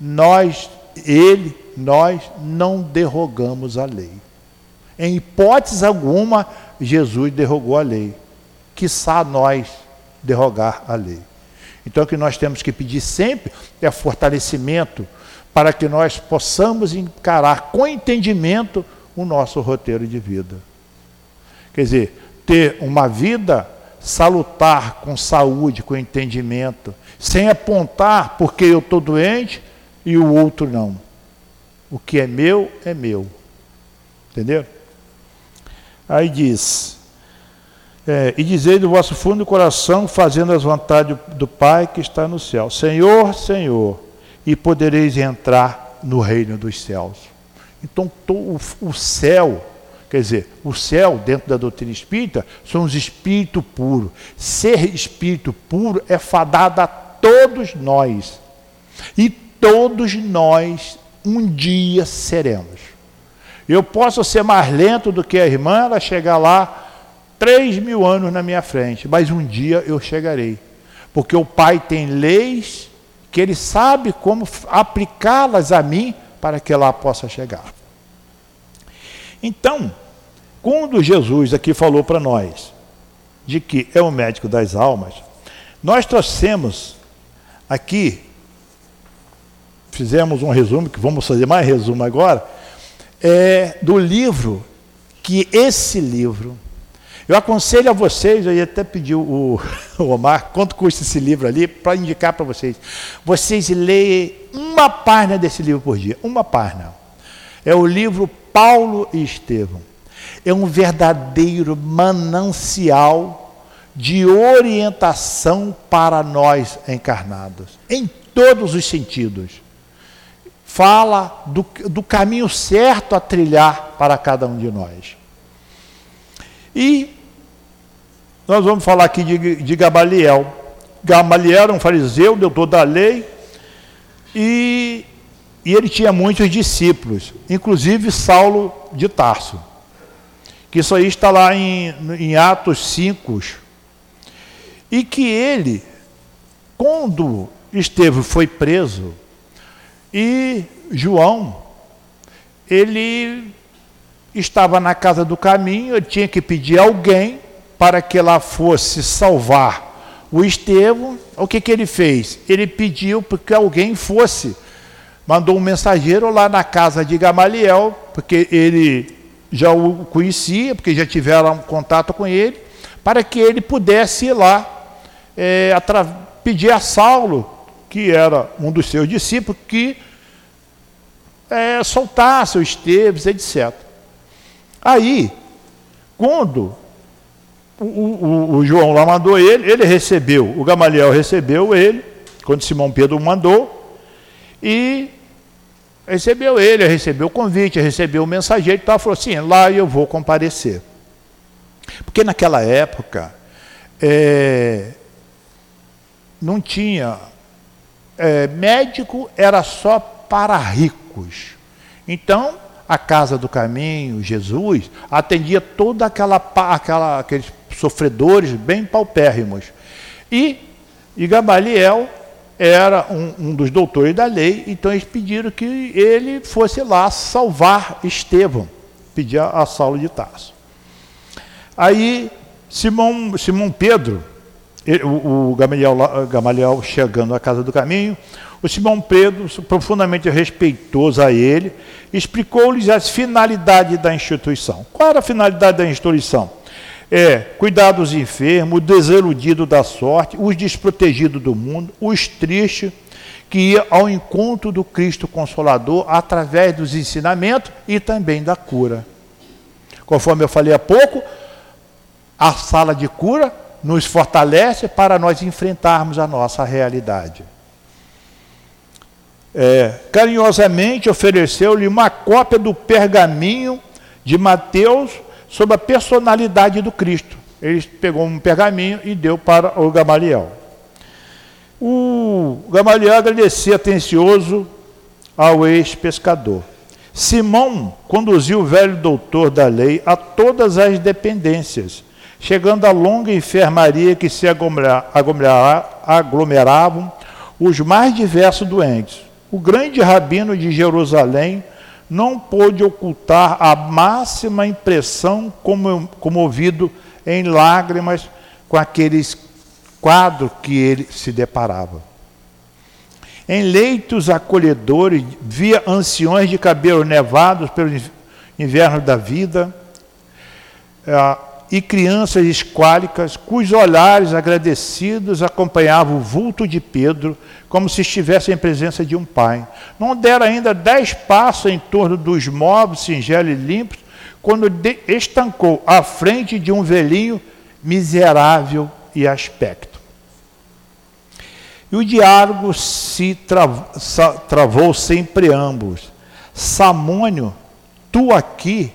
nós, ele, nós não derrogamos a lei. Em hipótese alguma, Jesus derrogou a lei. Quiçá nós derrogar a lei. Então, o que nós temos que pedir sempre é fortalecimento para que nós possamos encarar com entendimento o nosso roteiro de vida. Quer dizer, ter uma vida salutar, com saúde, com entendimento, sem apontar porque eu estou doente e o outro não. O que é meu é meu. Entendeu? Aí diz: é, E dizei do vosso fundo do coração, fazendo as vontades do Pai que está no céu: Senhor, Senhor, e podereis entrar no reino dos céus. Então, o céu, quer dizer, o céu, dentro da doutrina espírita, são os espíritos puros. Ser espírito puro é fadado a todos nós. E todos nós um dia seremos. Eu posso ser mais lento do que a irmã, ela chegar lá três mil anos na minha frente, mas um dia eu chegarei. Porque o Pai tem leis que Ele sabe como aplicá-las a mim para que lá possa chegar. Então, quando Jesus aqui falou para nós de que é o médico das almas, nós trouxemos aqui, fizemos um resumo, que vamos fazer mais resumo agora, é, do livro, que esse livro, eu aconselho a vocês, eu ia até pedir o, o Omar, quanto custa esse livro ali, para indicar para vocês. Vocês leem uma página desse livro por dia, uma página. É o livro Paulo e Estevão. É um verdadeiro manancial de orientação para nós encarnados, em todos os sentidos. Fala do, do caminho certo a trilhar para cada um de nós. E nós vamos falar aqui de, de Gamaliel. Gamaliel era um fariseu, doutor da lei, e e ele tinha muitos discípulos, inclusive Saulo de Tarso. Que isso aí está lá em, em Atos 5. E que ele, quando Estevão foi preso, e João, ele estava na casa do caminho, ele tinha que pedir alguém para que lá fosse salvar o Estevão. O que, que ele fez? Ele pediu que alguém fosse mandou um mensageiro lá na casa de Gamaliel, porque ele já o conhecia, porque já tiveram contato com ele, para que ele pudesse ir lá é, pedir a Saulo, que era um dos seus discípulos, que é, soltasse o Esteves, etc. Aí, quando o, o, o, João lá mandou ele, ele recebeu, o Gamaliel recebeu ele, quando Simão Pedro mandou, e recebeu ele, recebeu o convite, recebeu o mensageiro e tal, falou assim, lá eu vou comparecer. Porque naquela época é, não tinha é, médico era só para ricos. Então a casa do caminho, Jesus, atendia toda aquela, aquela aqueles sofredores bem paupérrimos. E, e Gamaliel era um, um, dos doutores da lei, então eles pediram que ele fosse lá salvar Estevão, pedir a, Saulo de Tarso. Aí Simão, Simão Pedro, ele, o, o Gamaliel, Gamaliel chegando à casa do caminho, o Simão Pedro, profundamente respeitoso a ele, explicou-lhes as finalidades da instituição. Qual era a finalidade da instituição? é cuidar dos enfermos, o desiludido da sorte, os desprotegidos do mundo, os tristes, que ia ao encontro do Cristo Consolador através dos ensinamentos e também da cura. Conforme eu falei há pouco, a sala de cura nos fortalece para nós enfrentarmos a nossa realidade. É, carinhosamente ofereceu-lhe uma cópia do pergaminho de Mateus sobre a personalidade do Cristo. Ele pegou um pergaminho e deu para o Gamaliel. O Gamaliel agradecia atencioso ao ex-pescador. Simão conduziu o velho doutor da lei a todas as dependências, chegando à longa enfermaria que se aglomeravam os mais diversos doentes. O grande rabino de Jerusalém não pôde ocultar a máxima impressão comovido em lágrimas com aqueles quadros que ele se deparava. Em leitos acolhedores, via anciões de cabelos nevados pelo inverno da vida eh, e crianças esquálicas, cujos olhares agradecidos acompanhavam o vulto de Pedro, como se estivesse em presença de um pai. Não dera ainda dez passos em torno dos móveis singelos e limpos, quando estancou à frente de um velhinho miserável e aspecto. E o diálogo se travou sem preâmbulos. Samônio, tu aqui?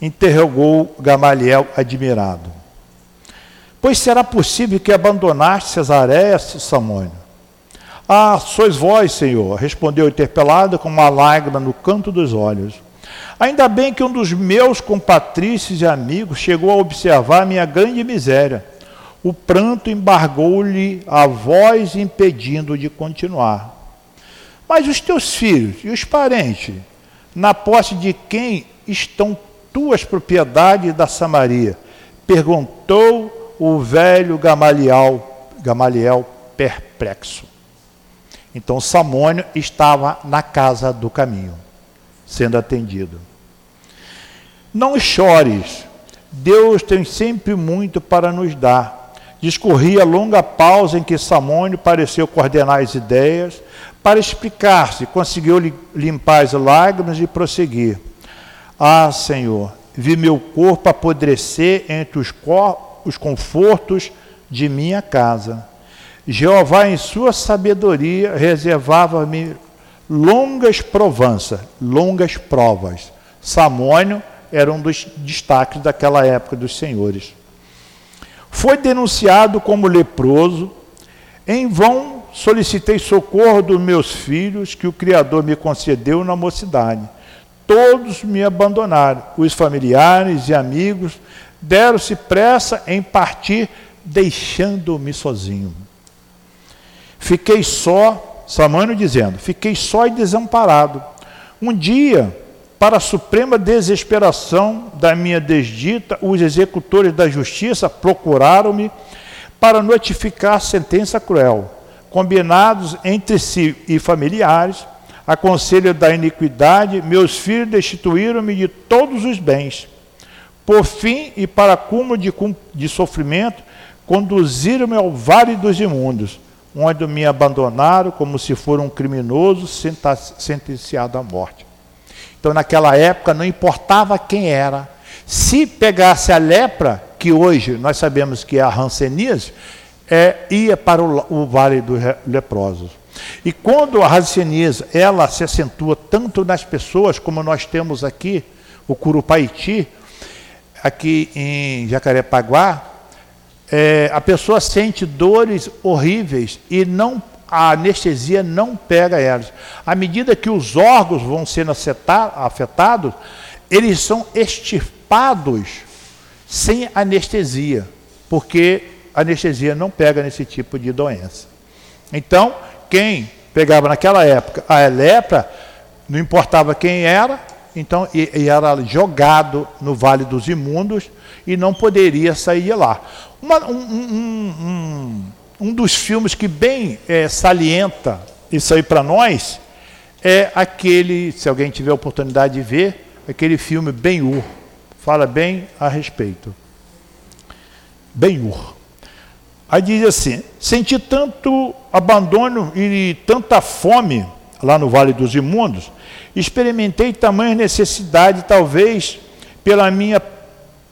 Interrogou Gamaliel admirado. Pois será possível que abandonaste Cesareia, Samônio? Ah, sois vós, Senhor, respondeu interpelado com uma lágrima no canto dos olhos. Ainda bem que um dos meus compatrícios e amigos chegou a observar minha grande miséria o pranto embargou-lhe a voz, impedindo de continuar. Mas os teus filhos e os parentes, na posse de quem estão tuas propriedades da Samaria? Perguntou o velho Gamaliel, Gamaliel perplexo. Então Samônio estava na casa do caminho, sendo atendido. Não chores, Deus tem sempre muito para nos dar Discorria longa pausa em que Samônio pareceu coordenar as ideias. Para explicar-se, conseguiu limpar as lágrimas e prosseguir. Ah, Senhor, vi meu corpo apodrecer entre os, os confortos de minha casa. Jeová, em sua sabedoria, reservava-me longas provanças, longas provas. Samônio era um dos destaques daquela época dos senhores. Foi denunciado como leproso. Em vão solicitei socorro dos meus filhos, que o Criador me concedeu na mocidade. Todos me abandonaram. Os familiares e amigos deram-se pressa em partir, deixando-me sozinho. Fiquei só, Samano dizendo, fiquei só e desamparado. Um dia, para a suprema desesperação da minha desdita, os executores da justiça procuraram-me para notificar sentença cruel. Combinados entre si e familiares, a conselho da iniquidade, meus filhos destituíram-me de todos os bens. Por fim, e para cúmulo de, de sofrimento, conduziram-me ao vale dos imundos, onde me abandonaram como se for um criminoso sentenciado à morte. Então, naquela época, não importava quem era. Se pegasse a lepra, que hoje nós sabemos que é a ranceníase, é, ia para o, o vale dos leprosos. E quando a ranceníase ela se acentua tanto nas pessoas, como nós temos aqui, o Curupaiti, aqui em Jacarepaguá, é, a pessoa sente dores horríveis e não a anestesia não pega elas. À medida que os órgãos vão sendo afetados, eles são extirpados sem anestesia, porque a anestesia não pega nesse tipo de doença. Então, quem pegava naquela época a lepra, não importava quem era, então e, e era jogado no Vale dos Imundos e não poderia sair de lá. Uma, um, um, um, um dos filmes que bem é, salienta isso aí para nós é aquele, se alguém tiver oportunidade de ver, aquele filme Ben-Hur. Fala bem a respeito. Ben-Hur. Aí diz assim: senti tanto abandono e tanta fome lá no Vale dos Imundos, experimentei tamanha necessidade, talvez pela minha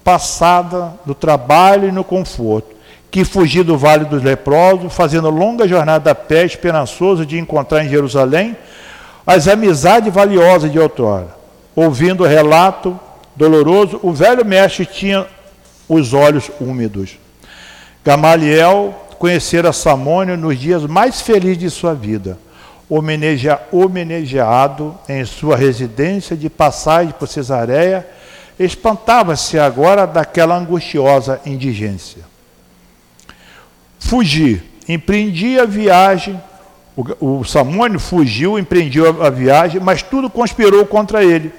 passada no trabalho e no conforto que fugi do vale dos leprosos, fazendo longa jornada a pé, esperançoso de encontrar em Jerusalém as amizades valiosas de outrora. Ouvindo o relato doloroso, o velho mestre tinha os olhos úmidos. Gamaliel conhecera Samônio nos dias mais felizes de sua vida. homenageado em sua residência de passagem por Cesareia, espantava-se agora daquela angustiosa indigência. Fugi, empreendi a viagem, o, o Samônio fugiu, empreendeu a viagem, mas tudo conspirou contra ele.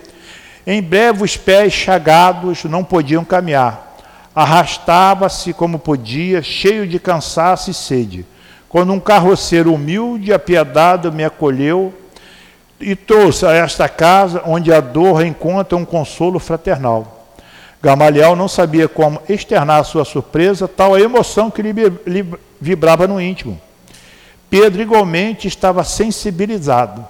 Em breve os pés chagados não podiam caminhar. Arrastava-se como podia, cheio de cansaço e sede quando um carroceiro humilde e apiedado me acolheu e trouxe a esta casa onde a dor encontra um consolo fraternal. Gamaliel não sabia como externar sua surpresa, tal a emoção que lhe, lhe vibrava no íntimo. Pedro igualmente estava sensibilizado.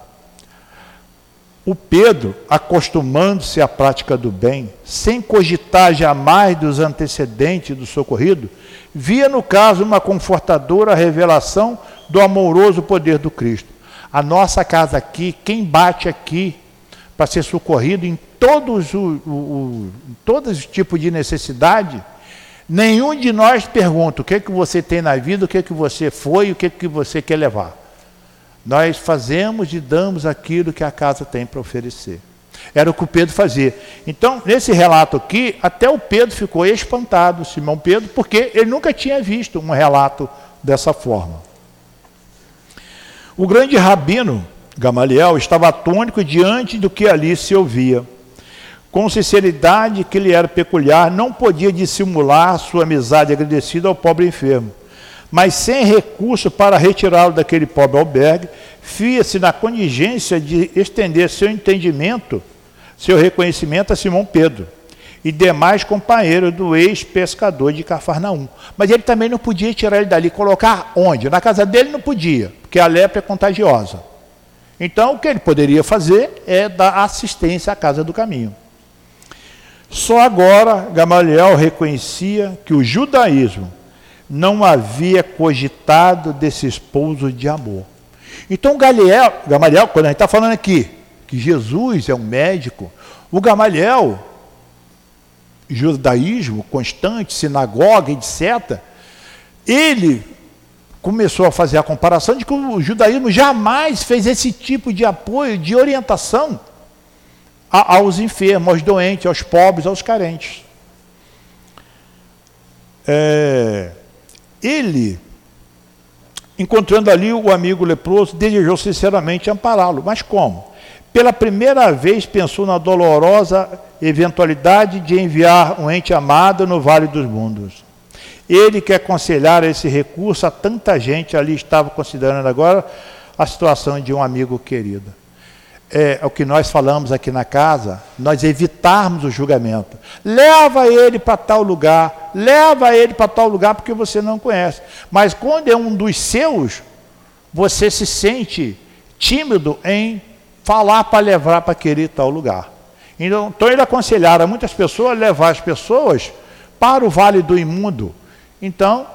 O Pedro, acostumando-se à prática do bem, sem cogitar jamais dos antecedentes do socorrido, via no caso uma confortadora revelação do amoroso poder do Cristo. A nossa casa aqui, quem bate aqui para ser socorrido em todos todos os tipos de necessidade, nenhum de nós pergunta o que é que você tem na vida, o que é que você foi, o que é que você quer levar. Nós fazemos e damos aquilo que a casa tem para oferecer. Era o que o Pedro fazia. Então, nesse relato aqui, até o Pedro ficou espantado, Simão Pedro, porque ele nunca tinha visto um relato dessa forma. O grande rabino Gamaliel estava atônico diante do que ali se ouvia. Com sinceridade que lhe era peculiar, não podia dissimular sua amizade agradecida ao pobre enfermo mas sem recurso para retirá-lo daquele pobre albergue, fia-se na contingência de estender seu entendimento, seu reconhecimento a Simão Pedro e demais companheiros do ex-pescador de Cafarnaum. Mas ele também não podia tirar ele dali, colocar onde? Na casa dele não podia, porque a lepra é contagiosa. Então, o que ele poderia fazer é dar assistência à casa do caminho. Só agora Gamaliel reconhecia que o judaísmo não havia cogitado desse esposo de amor. Então, Gamaliel, Gamaliel quando a gente está falando aqui que Jesus é um médico, o Gamaliel, judaísmo constante, sinagoga, etc., ele começou a fazer a comparação de que o judaísmo jamais fez esse tipo de apoio, de orientação aos enfermos, aos doentes, aos pobres, aos carentes. É, ele, encontrando ali o amigo leproso, desejou sinceramente ampará-lo. Mas como? Pela primeira vez pensou na dolorosa eventualidade de enviar um ente amado no Vale dos Mundos. Ele que aconselhar esse recurso a tanta gente ali estava considerando agora a situação de um amigo querido é, é, o que nós falamos aqui na casa, nós evitarmos o julgamento. Leva ele para tal lugar, leva ele para tal lugar porque você não conhece. Mas quando é um dos seus, você se sente tímido em falar para levar para aquele tal lugar. Então, então ele aconselhara muitas pessoas levar as pessoas para o vale do imundo. Então,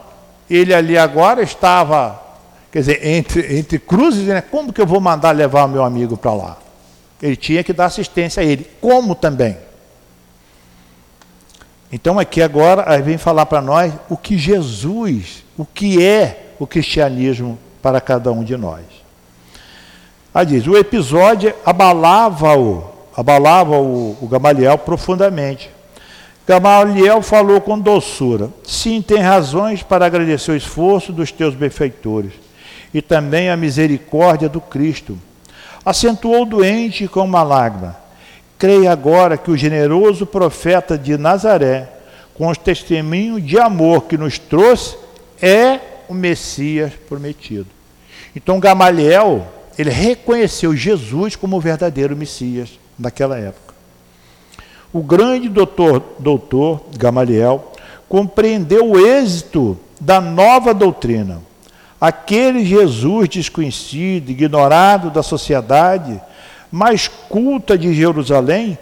ele ali agora estava Quer dizer, entre, entre cruzes, né? como que eu vou mandar levar o meu amigo para lá? Ele tinha que dar assistência a ele. Como também? Então aqui agora aí vem falar para nós o que Jesus, o que é o cristianismo para cada um de nós. Aí diz, o episódio abalava-o, abalava o, o Gamaliel profundamente. Gamaliel falou com doçura: Sim, tem razões para agradecer o esforço dos teus benfeitores e também a misericórdia do Cristo. Acentuou o doente com uma lágrima. Creia agora que o generoso profeta de Nazaré, com os testemunhos de amor que nos trouxe, é o Messias prometido. Então Gamaliel, ele reconheceu Jesus como o verdadeiro Messias naquela época. O grande doutor, doutor Gamaliel compreendeu o êxito da nova doutrina Aquele Jesus desconhecido, ignorado da sociedade, mais culta de Jerusalém,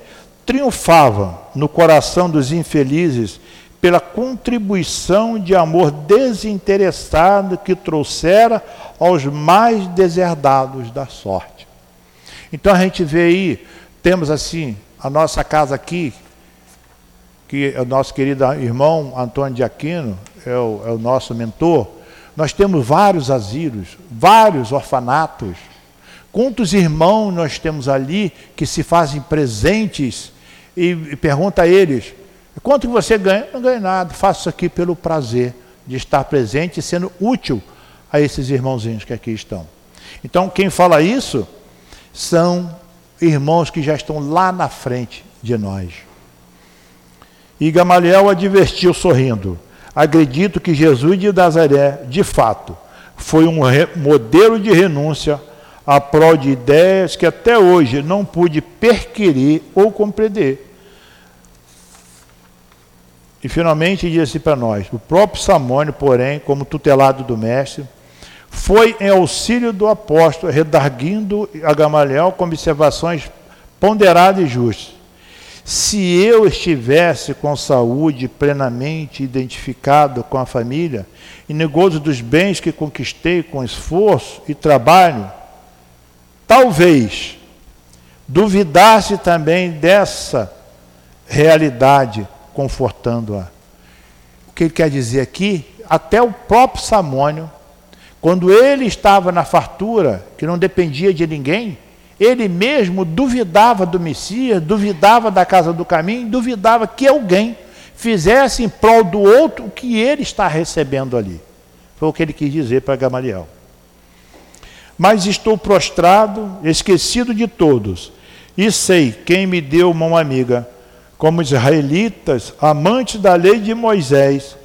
triunfava no coração dos infelizes pela contribuição de amor desinteressado que trouxera aos mais deserdados da sorte. Então a gente vê aí, temos assim, a nossa casa aqui, que o nosso querido irmão Antônio de Aquino, é o, é o nosso mentor, nós temos vários asilos, vários orfanatos, Quantos irmãos nós temos ali que se fazem presentes e, e pergunta a eles: quanto você ganha? Não ganho nada, faço isso aqui pelo prazer de estar presente e sendo útil a esses irmãozinhos que aqui estão. Então, quem fala isso são irmãos que já estão lá na frente de nós. E Gamaliel advertiu sorrindo: Acredito que Jesus de Nazaré, de fato, foi um modelo de renúncia a prol de ideias que até hoje não pude perquirir ou compreender. E finalmente disse para nós: o próprio Samônio, porém, como tutelado do mestre, foi em auxílio do apóstolo, redarguindo a Gamaliel com observações ponderadas e justas. Se eu estivesse com saúde plenamente identificado com a família e gozo dos bens que conquistei com esforço e trabalho, talvez duvidasse também dessa realidade, confortando-a. O que ele quer dizer aqui? Até o próprio Samônio quando ele estava na fartura, que não dependia de ninguém, ele mesmo duvidava do Messias, duvidava da casa do caminho, duvidava que alguém fizesse em prol do outro o que ele está recebendo ali. Foi o que ele quis dizer para Gamaliel. Mas estou prostrado, esquecido de todos, e sei quem me deu mão amiga, como israelitas, amantes da lei de Moisés,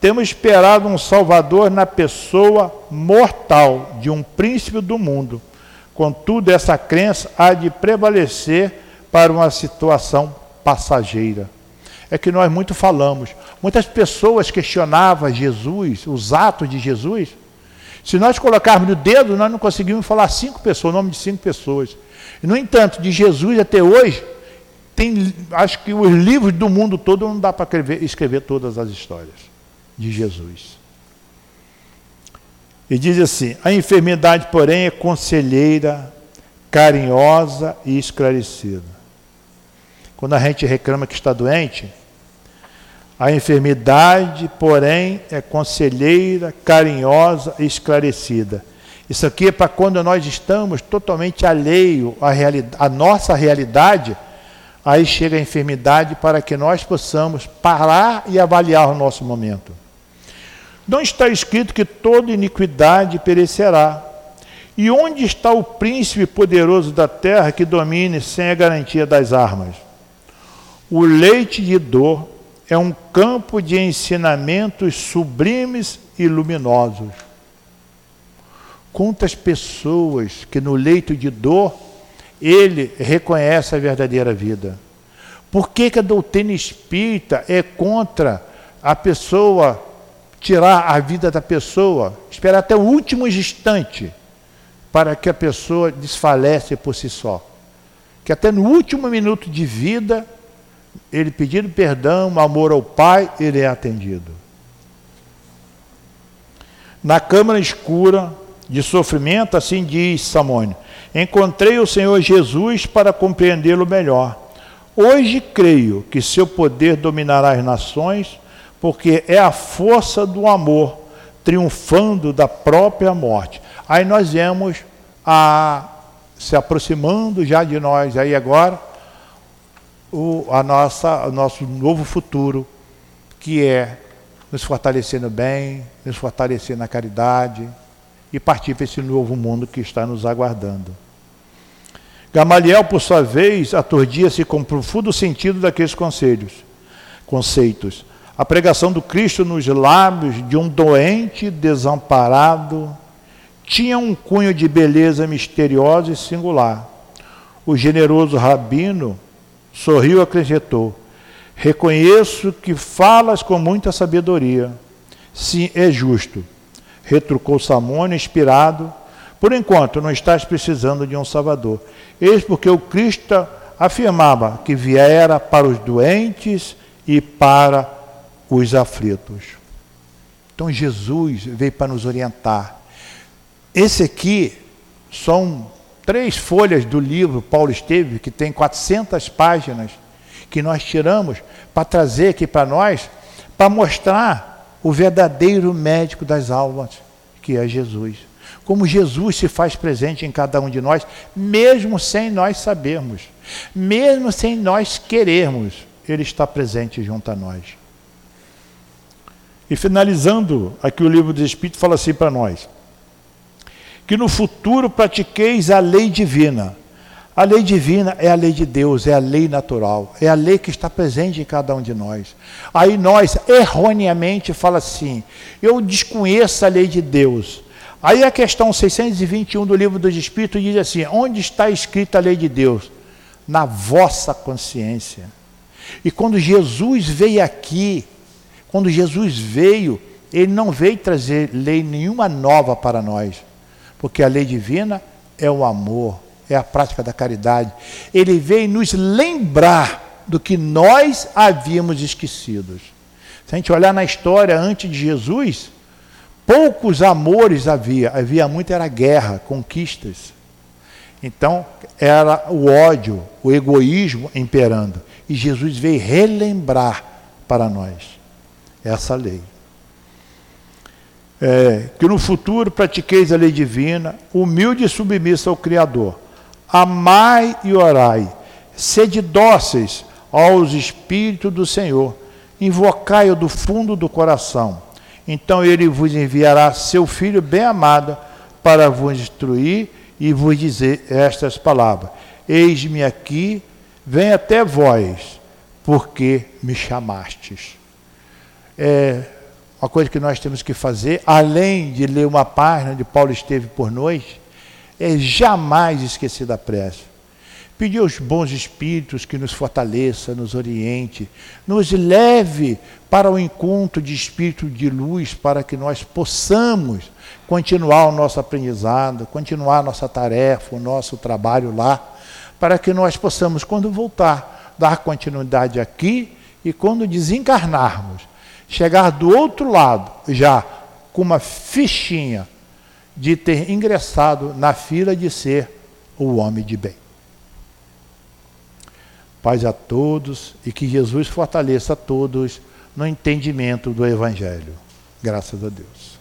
temos esperado um Salvador na pessoa mortal de um príncipe do mundo. Contudo, essa crença há de prevalecer para uma situação passageira. É que nós muito falamos. Muitas pessoas questionavam Jesus, os atos de Jesus. Se nós colocarmos no dedo, nós não conseguimos falar cinco pessoas, o nome de cinco pessoas. No entanto, de Jesus até hoje, tem, acho que os livros do mundo todo não dá para escrever, escrever todas as histórias de Jesus. E diz assim: a enfermidade, porém, é conselheira, carinhosa e esclarecida. Quando a gente reclama que está doente, a enfermidade, porém, é conselheira, carinhosa e esclarecida. Isso aqui é para quando nós estamos totalmente alheio à, à nossa realidade, aí chega a enfermidade para que nós possamos parar e avaliar o nosso momento. Não está escrito que toda iniquidade perecerá. E onde está o príncipe poderoso da terra que domine sem a garantia das armas? O leite de dor é um campo de ensinamentos sublimes e luminosos. Quantas pessoas que no leito de dor ele reconhece a verdadeira vida? Por que, que a doutrina espírita é contra a pessoa tirar a vida da pessoa, esperar até o último instante para que a pessoa desfalece por si só. Que até no último minuto de vida, ele pedindo perdão, amor ao Pai, ele é atendido. Na câmara escura de sofrimento, assim diz Samônio, encontrei o Senhor Jesus para compreendê-lo melhor. Hoje creio que seu poder dominará as nações porque é a força do amor triunfando da própria morte. Aí nós vemos a se aproximando já de nós aí agora o, a nossa, o nosso novo futuro, que é nos fortalecendo bem, nos fortalecer na caridade e partir para esse novo mundo que está nos aguardando. Gamaliel, por sua vez, aturdia-se com profundo sentido daqueles conselhos, conceitos a pregação do Cristo nos lábios de um doente desamparado tinha um cunho de beleza misteriosa e singular. O generoso rabino sorriu e acrescentou: Reconheço que falas com muita sabedoria. Sim, é justo. Retrucou Samônio, inspirado. Por enquanto, não estás precisando de um Salvador. Eis porque o Cristo afirmava que viera para os doentes e para os aflitos. Então Jesus veio para nos orientar. Esse aqui são três folhas do livro Paulo Esteve, que tem 400 páginas, que nós tiramos para trazer aqui para nós, para mostrar o verdadeiro médico das almas, que é Jesus. como Jesus se faz presente em cada um de nós, mesmo sem nós sabermos, mesmo sem nós querermos, Ele está presente junto a nós. E finalizando, aqui o livro do Espírito fala assim para nós: que no futuro pratiqueis a lei divina. A lei divina é a lei de Deus, é a lei natural, é a lei que está presente em cada um de nós. Aí nós, erroneamente, fala assim: eu desconheço a lei de Deus. Aí a questão 621 do livro dos Espíritos diz assim: onde está escrita a lei de Deus? Na vossa consciência. E quando Jesus veio aqui, quando Jesus veio, ele não veio trazer lei nenhuma nova para nós, porque a lei divina é o amor, é a prática da caridade. Ele veio nos lembrar do que nós havíamos esquecido. Se a gente olhar na história antes de Jesus, poucos amores havia, havia muito era guerra, conquistas. Então, era o ódio, o egoísmo imperando. E Jesus veio relembrar para nós essa lei. É, que no futuro pratiqueis a lei divina, humilde e submissa ao Criador. Amai e orai, sede dóceis aos Espíritos do Senhor, invocai-o do fundo do coração. Então ele vos enviará seu Filho bem-amado para vos instruir e vos dizer estas palavras: Eis-me aqui, vem até vós, porque me chamastes é, uma coisa que nós temos que fazer, além de ler uma página de Paulo esteve por noite, é jamais esquecer da prece. Pedir aos bons espíritos que nos fortaleça, nos oriente, nos leve para o encontro de espírito de luz, para que nós possamos continuar o nosso aprendizado, continuar a nossa tarefa, o nosso trabalho lá, para que nós possamos, quando voltar, dar continuidade aqui e quando desencarnarmos, chegar do outro lado, já com uma fichinha de ter ingressado na fila de ser o homem de bem. Paz a todos e que Jesus fortaleça a todos no entendimento do Evangelho. Graças a Deus.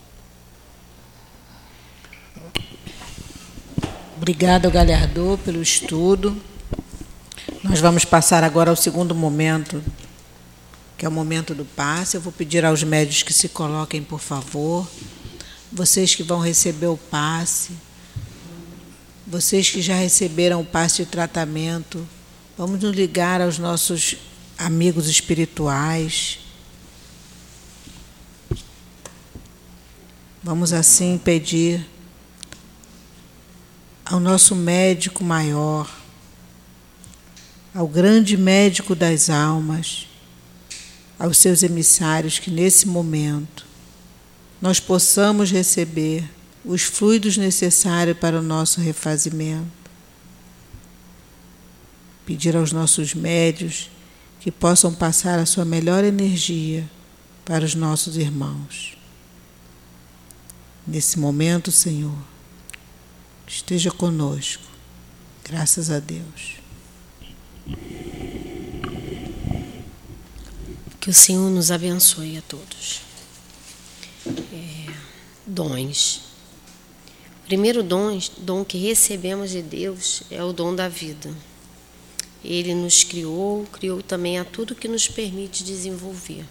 Obrigada, Galhardô, pelo estudo. Nós vamos passar agora ao segundo momento que é o momento do passe. Eu vou pedir aos médios que se coloquem, por favor. Vocês que vão receber o passe, vocês que já receberam o passe de tratamento, vamos nos ligar aos nossos amigos espirituais. Vamos assim pedir ao nosso médico maior, ao grande médico das almas, aos seus emissários que nesse momento nós possamos receber os fluidos necessários para o nosso refazimento. Pedir aos nossos médios que possam passar a sua melhor energia para os nossos irmãos. Nesse momento, Senhor, esteja conosco. Graças a Deus. Que o Senhor nos abençoe a todos. É, dons. O primeiro dom, dom que recebemos de Deus é o dom da vida. Ele nos criou, criou também a tudo que nos permite desenvolver.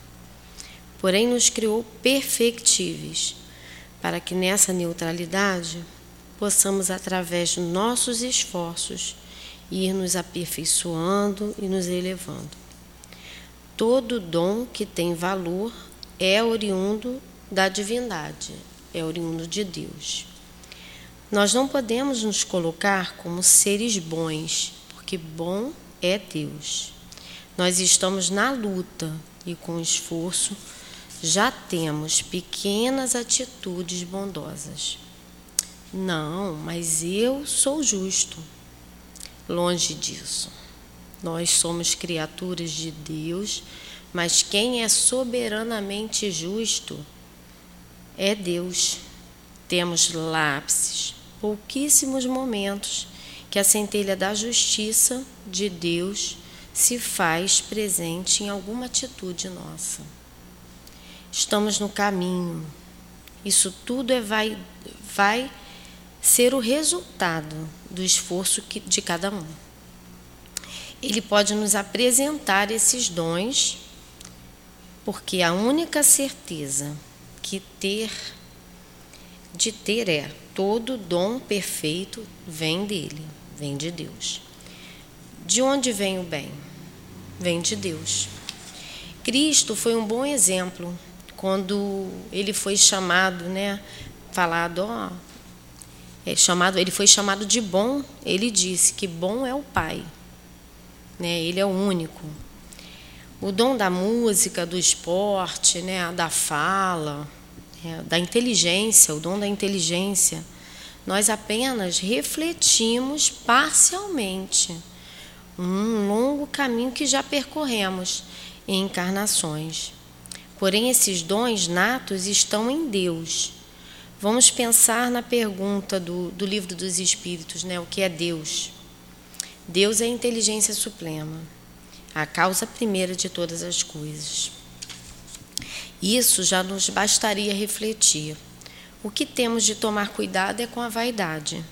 Porém, nos criou perfectíveis, para que nessa neutralidade possamos, através dos nossos esforços, ir nos aperfeiçoando e nos elevando. Todo dom que tem valor é oriundo da divindade, é oriundo de Deus. Nós não podemos nos colocar como seres bons, porque bom é Deus. Nós estamos na luta e com esforço já temos pequenas atitudes bondosas. Não, mas eu sou justo. Longe disso. Nós somos criaturas de Deus, mas quem é soberanamente justo é Deus. Temos lápses, pouquíssimos momentos que a centelha da justiça de Deus se faz presente em alguma atitude nossa. Estamos no caminho. Isso tudo é vai, vai ser o resultado do esforço de cada um. Ele pode nos apresentar esses dons, porque a única certeza que ter de ter é todo dom perfeito vem dele, vem de Deus. De onde vem o bem? Vem de Deus. Cristo foi um bom exemplo quando ele foi chamado, né, falado, ó, é chamado, ele foi chamado de bom, ele disse que bom é o Pai. Né? Ele é o único. O dom da música, do esporte, né, da fala, é, da inteligência, o dom da inteligência, nós apenas refletimos parcialmente um longo caminho que já percorremos em encarnações. Porém, esses dons natos estão em Deus. Vamos pensar na pergunta do, do livro dos Espíritos, né? O que é Deus? Deus é a inteligência suprema, a causa primeira de todas as coisas. Isso já nos bastaria refletir. O que temos de tomar cuidado é com a vaidade.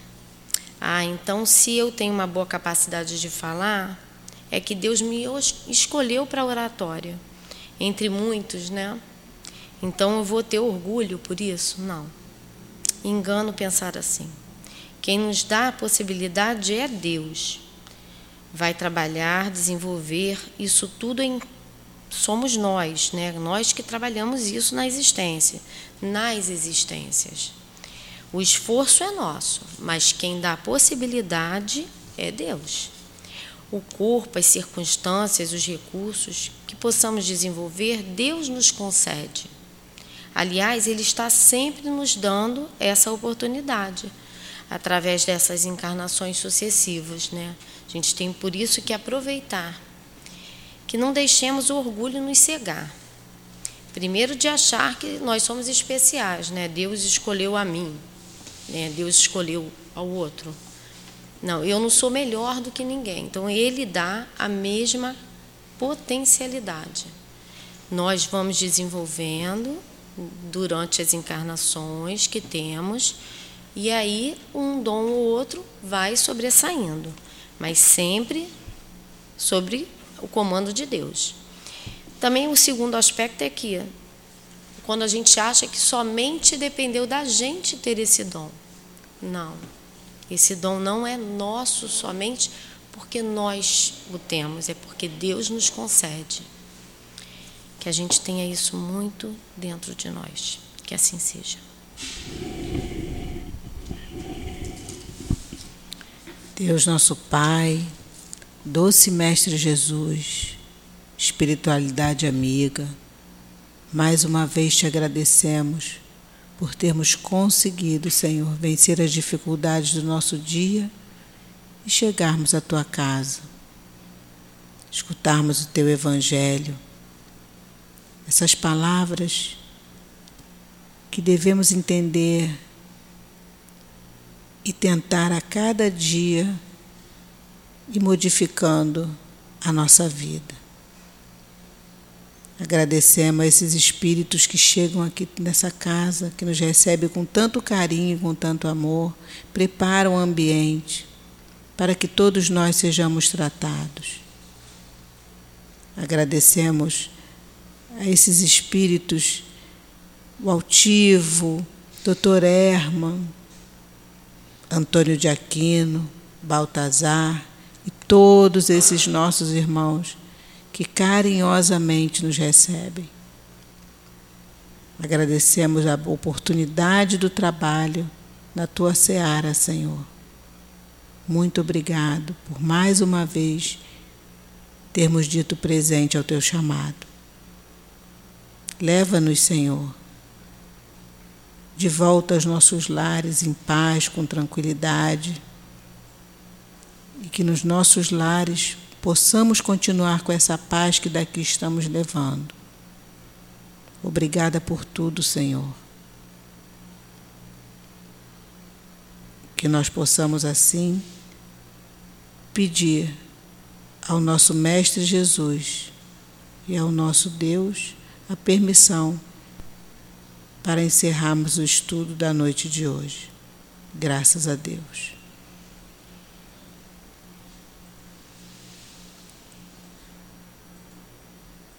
Ah, então se eu tenho uma boa capacidade de falar, é que Deus me escolheu para a oratória, entre muitos, né? Então eu vou ter orgulho por isso? Não. Engano pensar assim. Quem nos dá a possibilidade é Deus. Vai trabalhar, desenvolver isso tudo em somos nós, né? Nós que trabalhamos isso na existência, nas existências. O esforço é nosso, mas quem dá a possibilidade é Deus. O corpo, as circunstâncias, os recursos que possamos desenvolver, Deus nos concede. Aliás, Ele está sempre nos dando essa oportunidade, através dessas encarnações sucessivas. Né? A gente tem por isso que aproveitar que não deixemos o orgulho nos cegar. Primeiro de achar que nós somos especiais, né? Deus escolheu a mim, né? Deus escolheu ao outro. Não, eu não sou melhor do que ninguém. Então ele dá a mesma potencialidade. Nós vamos desenvolvendo durante as encarnações que temos e aí um dom ou outro vai sobressaindo, mas sempre sobre o comando de Deus. Também o segundo aspecto é que quando a gente acha que somente dependeu da gente ter esse dom. Não. Esse dom não é nosso somente porque nós o temos, é porque Deus nos concede. Que a gente tenha isso muito dentro de nós. Que assim seja. Deus, nosso Pai, Doce Mestre Jesus, espiritualidade amiga, mais uma vez te agradecemos por termos conseguido, Senhor, vencer as dificuldades do nosso dia e chegarmos à tua casa, escutarmos o teu Evangelho, essas palavras que devemos entender e tentar a cada dia e modificando a nossa vida. Agradecemos a esses espíritos que chegam aqui nessa casa, que nos recebem com tanto carinho, com tanto amor, preparam o ambiente para que todos nós sejamos tratados. Agradecemos a esses espíritos, o altivo, Dr. Herman, Antônio de Aquino, Baltazar, e todos esses nossos irmãos que carinhosamente nos recebem. Agradecemos a oportunidade do trabalho na tua seara, Senhor. Muito obrigado por mais uma vez termos dito presente ao teu chamado. Leva-nos, Senhor, de volta aos nossos lares em paz, com tranquilidade e que nos nossos lares possamos continuar com essa paz que daqui estamos levando. Obrigada por tudo, Senhor. Que nós possamos assim pedir ao nosso Mestre Jesus e ao nosso Deus a permissão para encerrarmos o estudo da noite de hoje. Graças a Deus.